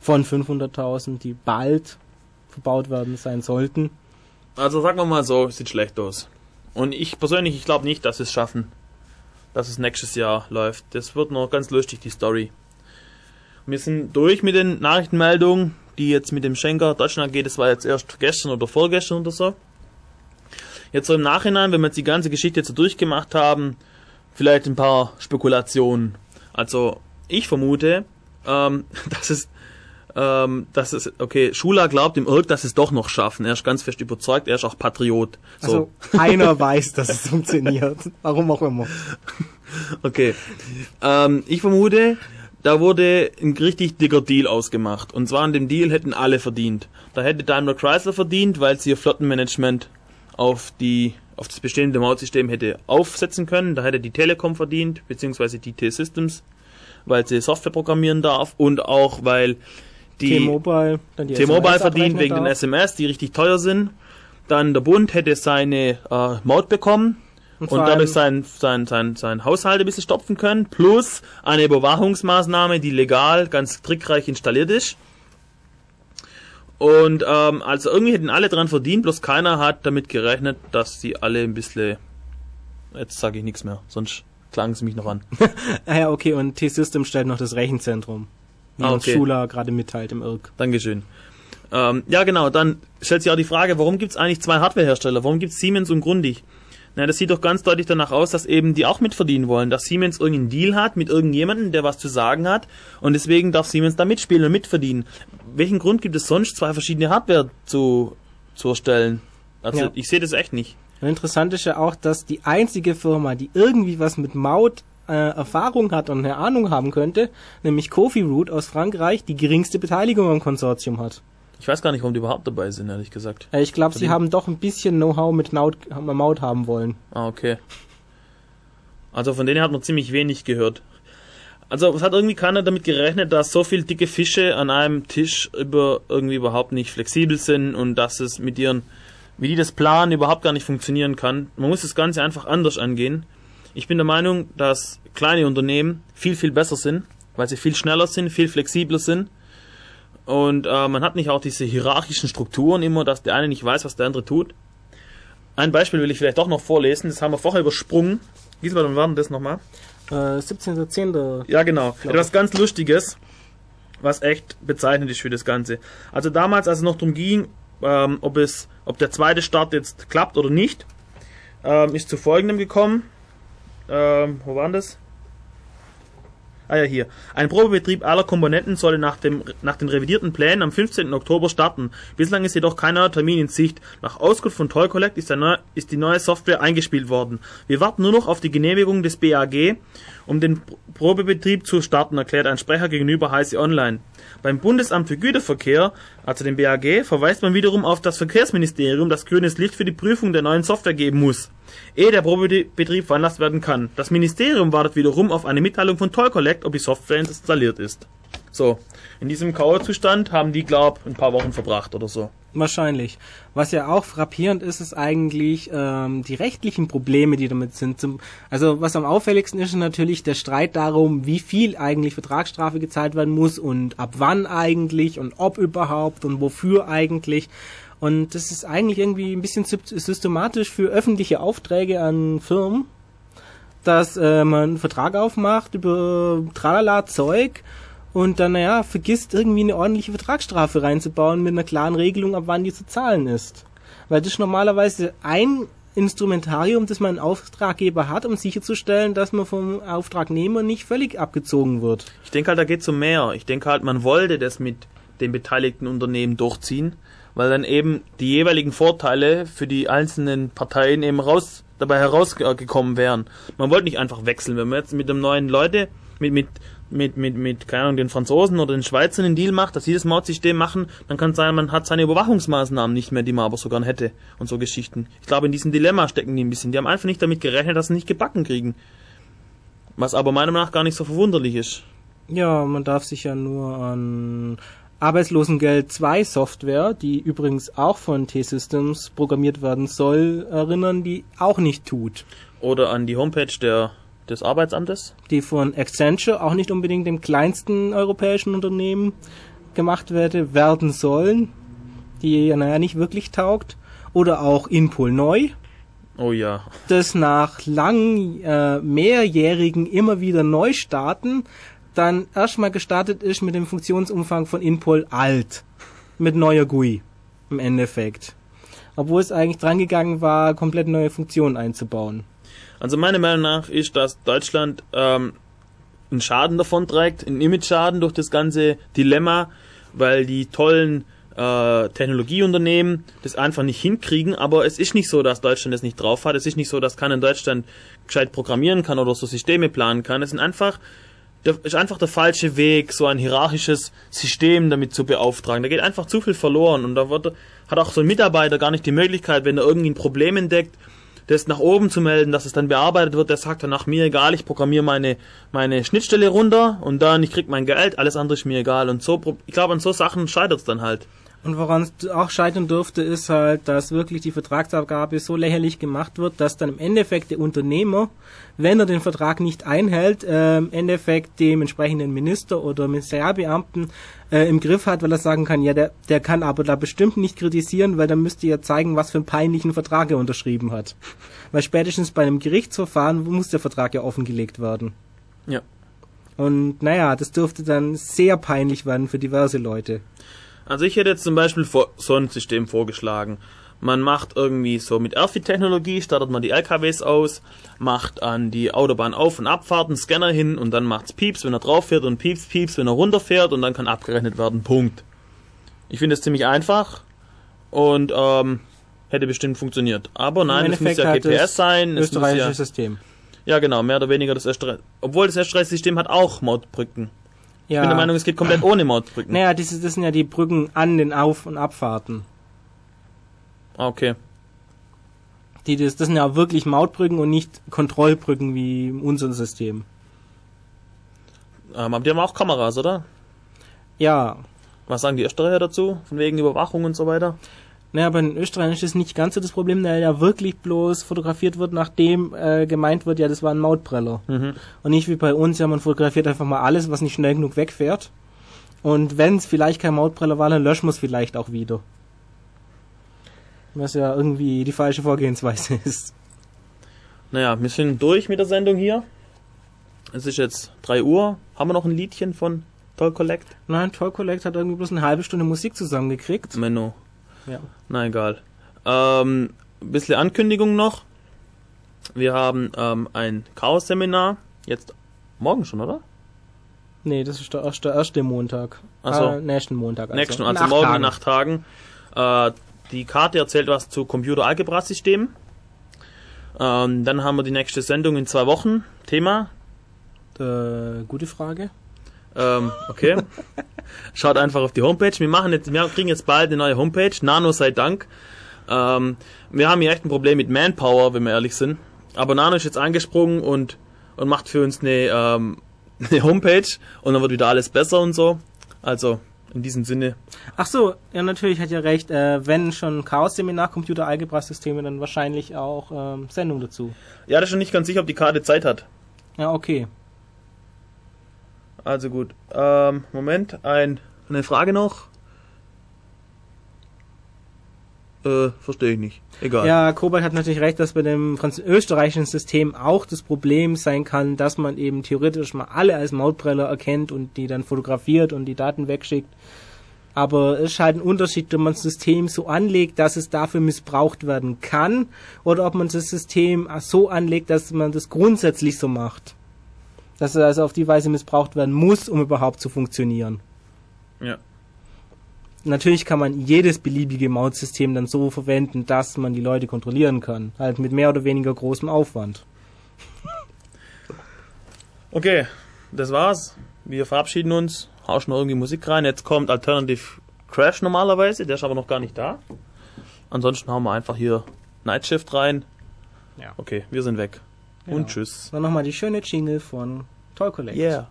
von 500.000, die bald verbaut werden sein sollten. Also sagen wir mal so, sieht schlecht aus. Und ich persönlich, ich glaube nicht, dass sie es schaffen, dass es nächstes Jahr läuft. Das wird noch ganz lustig, die Story. Wir sind durch mit den Nachrichtenmeldungen, die jetzt mit dem Schenker Deutschland geht. Das war jetzt erst gestern oder vorgestern oder so. Jetzt so im Nachhinein, wenn wir jetzt die ganze Geschichte jetzt so durchgemacht haben, vielleicht ein paar Spekulationen. Also ich vermute, ähm, dass es ähm, dass es, okay, Schula glaubt im Irk, dass sie es doch noch schaffen. Er ist ganz fest überzeugt, er ist auch Patriot. So, Also keiner weiß, dass es funktioniert. Warum auch immer. okay. Ähm, ich vermute, da wurde ein richtig dicker Deal ausgemacht. Und zwar an dem Deal hätten alle verdient. Da hätte Daimler Chrysler verdient, weil sie ihr Flottenmanagement auf die auf das bestehende Mautsystem hätte aufsetzen können. Da hätte die Telekom verdient, beziehungsweise die T-Systems, weil sie Software programmieren darf und auch weil T-Mobile, dann die T-Mobile verdient wegen den darf. SMS, die richtig teuer sind. Dann der Bund hätte seine äh, Maut bekommen und, vor dadurch sein, sein, sein, sein Haushalt ein bisschen stopfen können. Plus eine Überwachungsmaßnahme, die legal ganz trickreich installiert ist. Und ähm, also irgendwie hätten alle dran verdient, bloß keiner hat damit gerechnet, dass sie alle ein bisschen... Jetzt sage ich nichts mehr, sonst klagen sie mich noch an. Ah ja, okay, und T-System stellt noch das Rechenzentrum. Wie Ah, uns okay. Schula gerade mitteilt im Irk. Dankeschön. Ähm, ja, genau, dann stellt sich auch die Frage, warum gibt es eigentlich zwei Hardwarehersteller? Warum gibt es Siemens und Grundig? Na, das sieht doch ganz deutlich danach aus, dass eben die auch mitverdienen wollen, dass Siemens irgendeinen Deal hat mit irgendjemandem, der was zu sagen hat und deswegen darf Siemens da mitspielen und mitverdienen. Welchen Grund gibt es sonst, zwei verschiedene Hardware zu, zu erstellen? Also Ja. ich sehe das echt nicht. Und interessant ist ja auch, dass die einzige Firma, die irgendwie was mit Maut äh, Erfahrung hat und eine Ahnung haben könnte, nämlich Kofi Root aus Frankreich, die geringste Beteiligung am Konsortium hat. Ich weiß gar nicht, warum die überhaupt dabei sind, ehrlich gesagt. Äh, ich glaube, sie haben doch ein bisschen Know-how mit Maut, Maut haben wollen. Ah, okay. Also von denen hat man ziemlich wenig gehört. Also es hat irgendwie keiner damit gerechnet, dass so viel dicke Fische an einem Tisch über irgendwie überhaupt nicht flexibel sind und dass es mit ihren wie die das planen, überhaupt gar nicht funktionieren kann. Man muss das Ganze einfach anders angehen. Ich bin der Meinung, dass kleine Unternehmen viel, viel besser sind, weil sie viel schneller sind, viel flexibler sind. Und äh, man hat nicht auch diese hierarchischen Strukturen immer, dass der eine nicht weiß, was der andere tut. Ein Beispiel will ich vielleicht doch noch vorlesen, das haben wir vorher übersprungen. Gisbert, wann war denn das nochmal? Äh, 17.10. Ja, genau. Etwas ganz Lustiges, was echt bezeichnend ist für das Ganze. Also damals, als es noch darum ging, ähm, ob es, ob der zweite Start jetzt klappt oder nicht, ähm, ist zu folgendem gekommen. Ähm, wo waren das? Ah ja, hier. Ein Probebetrieb aller Komponenten solle nach, dem, nach den revidierten Plänen am 15. Oktober starten. Bislang ist jedoch keiner Termin in Sicht. Nach Auskunft von Toy Collect ist, der neu, ist die neue Software eingespielt worden. Wir warten nur noch auf die Genehmigung des BAG, um den Probebetrieb zu starten, erklärt ein Sprecher gegenüber Heise Online. Beim Bundesamt für Güterverkehr, also dem BAG, verweist man wiederum auf das Verkehrsministerium, das grünes Licht für die Prüfung der neuen Software geben muss, ehe der Probebetrieb veranlasst werden kann. Das Ministerium wartet wiederum auf eine Mitteilung von Toll Collect, ob die Software installiert ist. So, in diesem Kauerzustand haben die, glaub, ein paar Wochen verbracht oder so. Wahrscheinlich. Was ja auch frappierend ist, ist eigentlich ähm, die rechtlichen Probleme, die damit sind. Zum, also was am auffälligsten ist, ist natürlich der Streit darum, wie viel eigentlich Vertragsstrafe gezahlt werden muss und ab wann eigentlich und ob überhaupt und wofür eigentlich. Und das ist eigentlich irgendwie ein bisschen systematisch für öffentliche Aufträge an Firmen, dass äh, man einen Vertrag aufmacht über tralala Zeug und dann, naja, vergisst irgendwie eine ordentliche Vertragsstrafe reinzubauen mit einer klaren Regelung, ab wann die zu zahlen ist. Weil das ist normalerweise ein Instrumentarium, das man Auftraggeber hat, um sicherzustellen, dass man vom Auftragnehmer nicht völlig abgezogen wird. Ich denke halt, da geht es um mehr. Ich denke halt, man wollte das mit den beteiligten Unternehmen durchziehen, weil dann eben die jeweiligen Vorteile für die einzelnen Parteien eben raus, dabei herausgekommen wären. Man wollte nicht einfach wechseln. Wenn man jetzt mit dem neuen Leute, mit, mit mit, mit, mit, keine Ahnung, den Franzosen oder den Schweizern einen Deal macht, dass sie das Mautsystem machen, dann kann es sein, man hat seine Überwachungsmaßnahmen nicht mehr, die man aber sogar hätte und so Geschichten. Ich glaube, in diesem Dilemma stecken die ein bisschen. Die haben einfach nicht damit gerechnet, dass sie nicht gebacken kriegen. Was aber meiner Meinung nach gar nicht so verwunderlich ist. Ja, man darf sich ja nur an Arbeitslosengeld 2 Software, die übrigens auch von T-Systems programmiert werden soll, erinnern, die auch nicht tut. Oder an die Homepage der des Arbeitsamtes? Die von Accenture, auch nicht unbedingt dem kleinsten europäischen Unternehmen gemacht werde, werden sollen, die ja naja nicht wirklich taugt. Oder auch Inpol Neu. Oh ja. Das nach langen, äh, mehrjährigen immer wieder Neustarten dann erstmal gestartet ist mit dem Funktionsumfang von Inpol alt. Mit neuer GUI. Im Endeffekt. Obwohl es eigentlich drangegangen war, komplett neue Funktionen einzubauen. Also meiner Meinung nach ist, dass Deutschland ähm, einen Schaden davon trägt, einen Image-Schaden durch das ganze Dilemma, weil die tollen äh, Technologieunternehmen das einfach nicht hinkriegen, aber es ist nicht so, dass Deutschland das nicht drauf hat. Es ist nicht so, dass keiner in Deutschland gescheit programmieren kann oder so Systeme planen kann. Es sind einfach der, ist einfach der falsche Weg, so ein hierarchisches System damit zu beauftragen. Da geht einfach zu viel verloren und da wird, hat auch so ein Mitarbeiter gar nicht die Möglichkeit, wenn er irgendwie ein Problem entdeckt, das nach oben zu melden, dass es dann bearbeitet wird, der sagt dann nach mir egal, ich programmiere meine, meine Schnittstelle runter und dann ich krieg mein Geld, alles andere ist mir egal. Und so, ich glaube, an so Sachen scheitert es dann halt. Und woran es auch scheitern dürfte, ist halt, dass wirklich die Vertragsabgabe so lächerlich gemacht wird, dass dann im Endeffekt der Unternehmer, wenn er den Vertrag nicht einhält, äh, im Endeffekt dem entsprechenden Minister oder Ministerialbeamten äh, im Griff hat, weil er sagen kann, ja, der, der kann aber da bestimmt nicht kritisieren, weil dann müsste er zeigen, was für einen peinlichen Vertrag er unterschrieben hat. Weil spätestens bei einem Gerichtsverfahren muss der Vertrag ja offengelegt werden. Ja. Und naja, das dürfte dann sehr peinlich werden für diverse Leute. Also ich hätte jetzt zum Beispiel so ein System vorgeschlagen. Man macht irgendwie so mit Erfi-Technologie, startet man die LKWs aus, macht an die Autobahn auf- und Abfahrten Scanner hin und dann macht's Pieps, wenn er drauf fährt und Pieps, Pieps, wenn er runterfährt und dann kann abgerechnet werden. Punkt. Ich finde es ziemlich einfach und ähm, hätte bestimmt funktioniert. Aber nein, es muss ja GPS sein. Es österreichisches ja, System. Ja, genau, mehr oder weniger das Österreich. Obwohl das österreichische System hat auch Mautbrücken. Ja. Ich bin der Meinung, es geht komplett ohne Mautbrücken. Naja, das, das sind ja die Brücken an den Auf- und Abfahrten. Ah, okay. Die, das, das sind ja wirklich Mautbrücken und nicht Kontrollbrücken wie unser System. Ähm, aber die haben auch Kameras, oder? Ja. Was sagen die Österreicher dazu? Von wegen Überwachung und so weiter? Naja, aber in Österreich ist das nicht ganz so das Problem, weil ja wirklich bloß fotografiert wird, nachdem äh, gemeint wird, ja, das war ein Mautbreller. Und nicht wie bei uns, ja, man fotografiert einfach mal alles, was nicht schnell genug wegfährt. Und wenn es vielleicht kein Mautbreller war, dann löschen wir es vielleicht auch wieder. Was ja irgendwie die falsche Vorgehensweise ist. Naja, wir sind durch mit der Sendung hier. Es ist jetzt 3 Uhr. Haben wir noch ein Liedchen von Toll Collect? Nein, Toy Collect hat irgendwie bloß eine halbe Stunde Musik zusammengekriegt. Menno. Ja. Na egal. Ähm, ein bisschen Ankündigung noch. Wir haben ähm, ein Chaos-Seminar. Jetzt morgen schon, oder? Nee, das ist der erste, der erste Montag. Ach so. Äh, nächsten Montag. Also. Nächsten, In also acht morgen Tagen. in acht Tagen. Äh, die Karte erzählt was zu Computer-Algebra-Systemen. Ähm, dann haben wir die nächste Sendung in zwei Wochen. Thema. Äh, gute Frage. Ähm, okay. Schaut einfach auf die Homepage. Wir machen jetzt, wir kriegen jetzt bald eine neue Homepage. Nano sei Dank. Ähm, wir haben hier echt ein Problem mit Manpower, wenn wir ehrlich sind. Aber Nano ist jetzt angesprungen und, und macht für uns eine, ähm, eine Homepage und dann wird wieder alles besser und so. Also, in diesem Sinne. Ach so, ja natürlich hat ja recht. Äh, wenn schon Chaos-Seminar Computer-Algebra-Systeme, dann wahrscheinlich auch ähm, Sendung dazu. Ja, das ist schon nicht ganz sicher, ob die Karte Zeit hat. Ja, okay. Also gut. Ähm, Moment, ein, eine Frage noch. Äh, verstehe ich nicht. Egal. Ja, Kobalt hat natürlich recht, dass bei dem österreichischen System auch das Problem sein kann, dass man eben theoretisch mal alle als Mautbreller erkennt und die dann fotografiert und die Daten wegschickt. Aber es ist halt ein Unterschied, ob man das System so anlegt, dass es dafür missbraucht werden kann, oder ob man das System so anlegt, dass man das grundsätzlich so macht. Dass es also auf die Weise missbraucht werden muss, um überhaupt zu funktionieren. Ja. Natürlich kann man jedes beliebige Mautsystem dann so verwenden, dass man die Leute kontrollieren kann. Halt mit mehr oder weniger großem Aufwand. Okay, das war's. Wir verabschieden uns. Hauschen noch irgendwie Musik rein. Jetzt kommt Alternative Crash normalerweise. Der ist aber noch gar nicht da. Ansonsten hauen wir einfach hier Night Shift rein. Ja. Okay, wir sind weg. Genau. Und tschüss. Dann nochmal die schöne Jingle von Toy Collect. Yeah.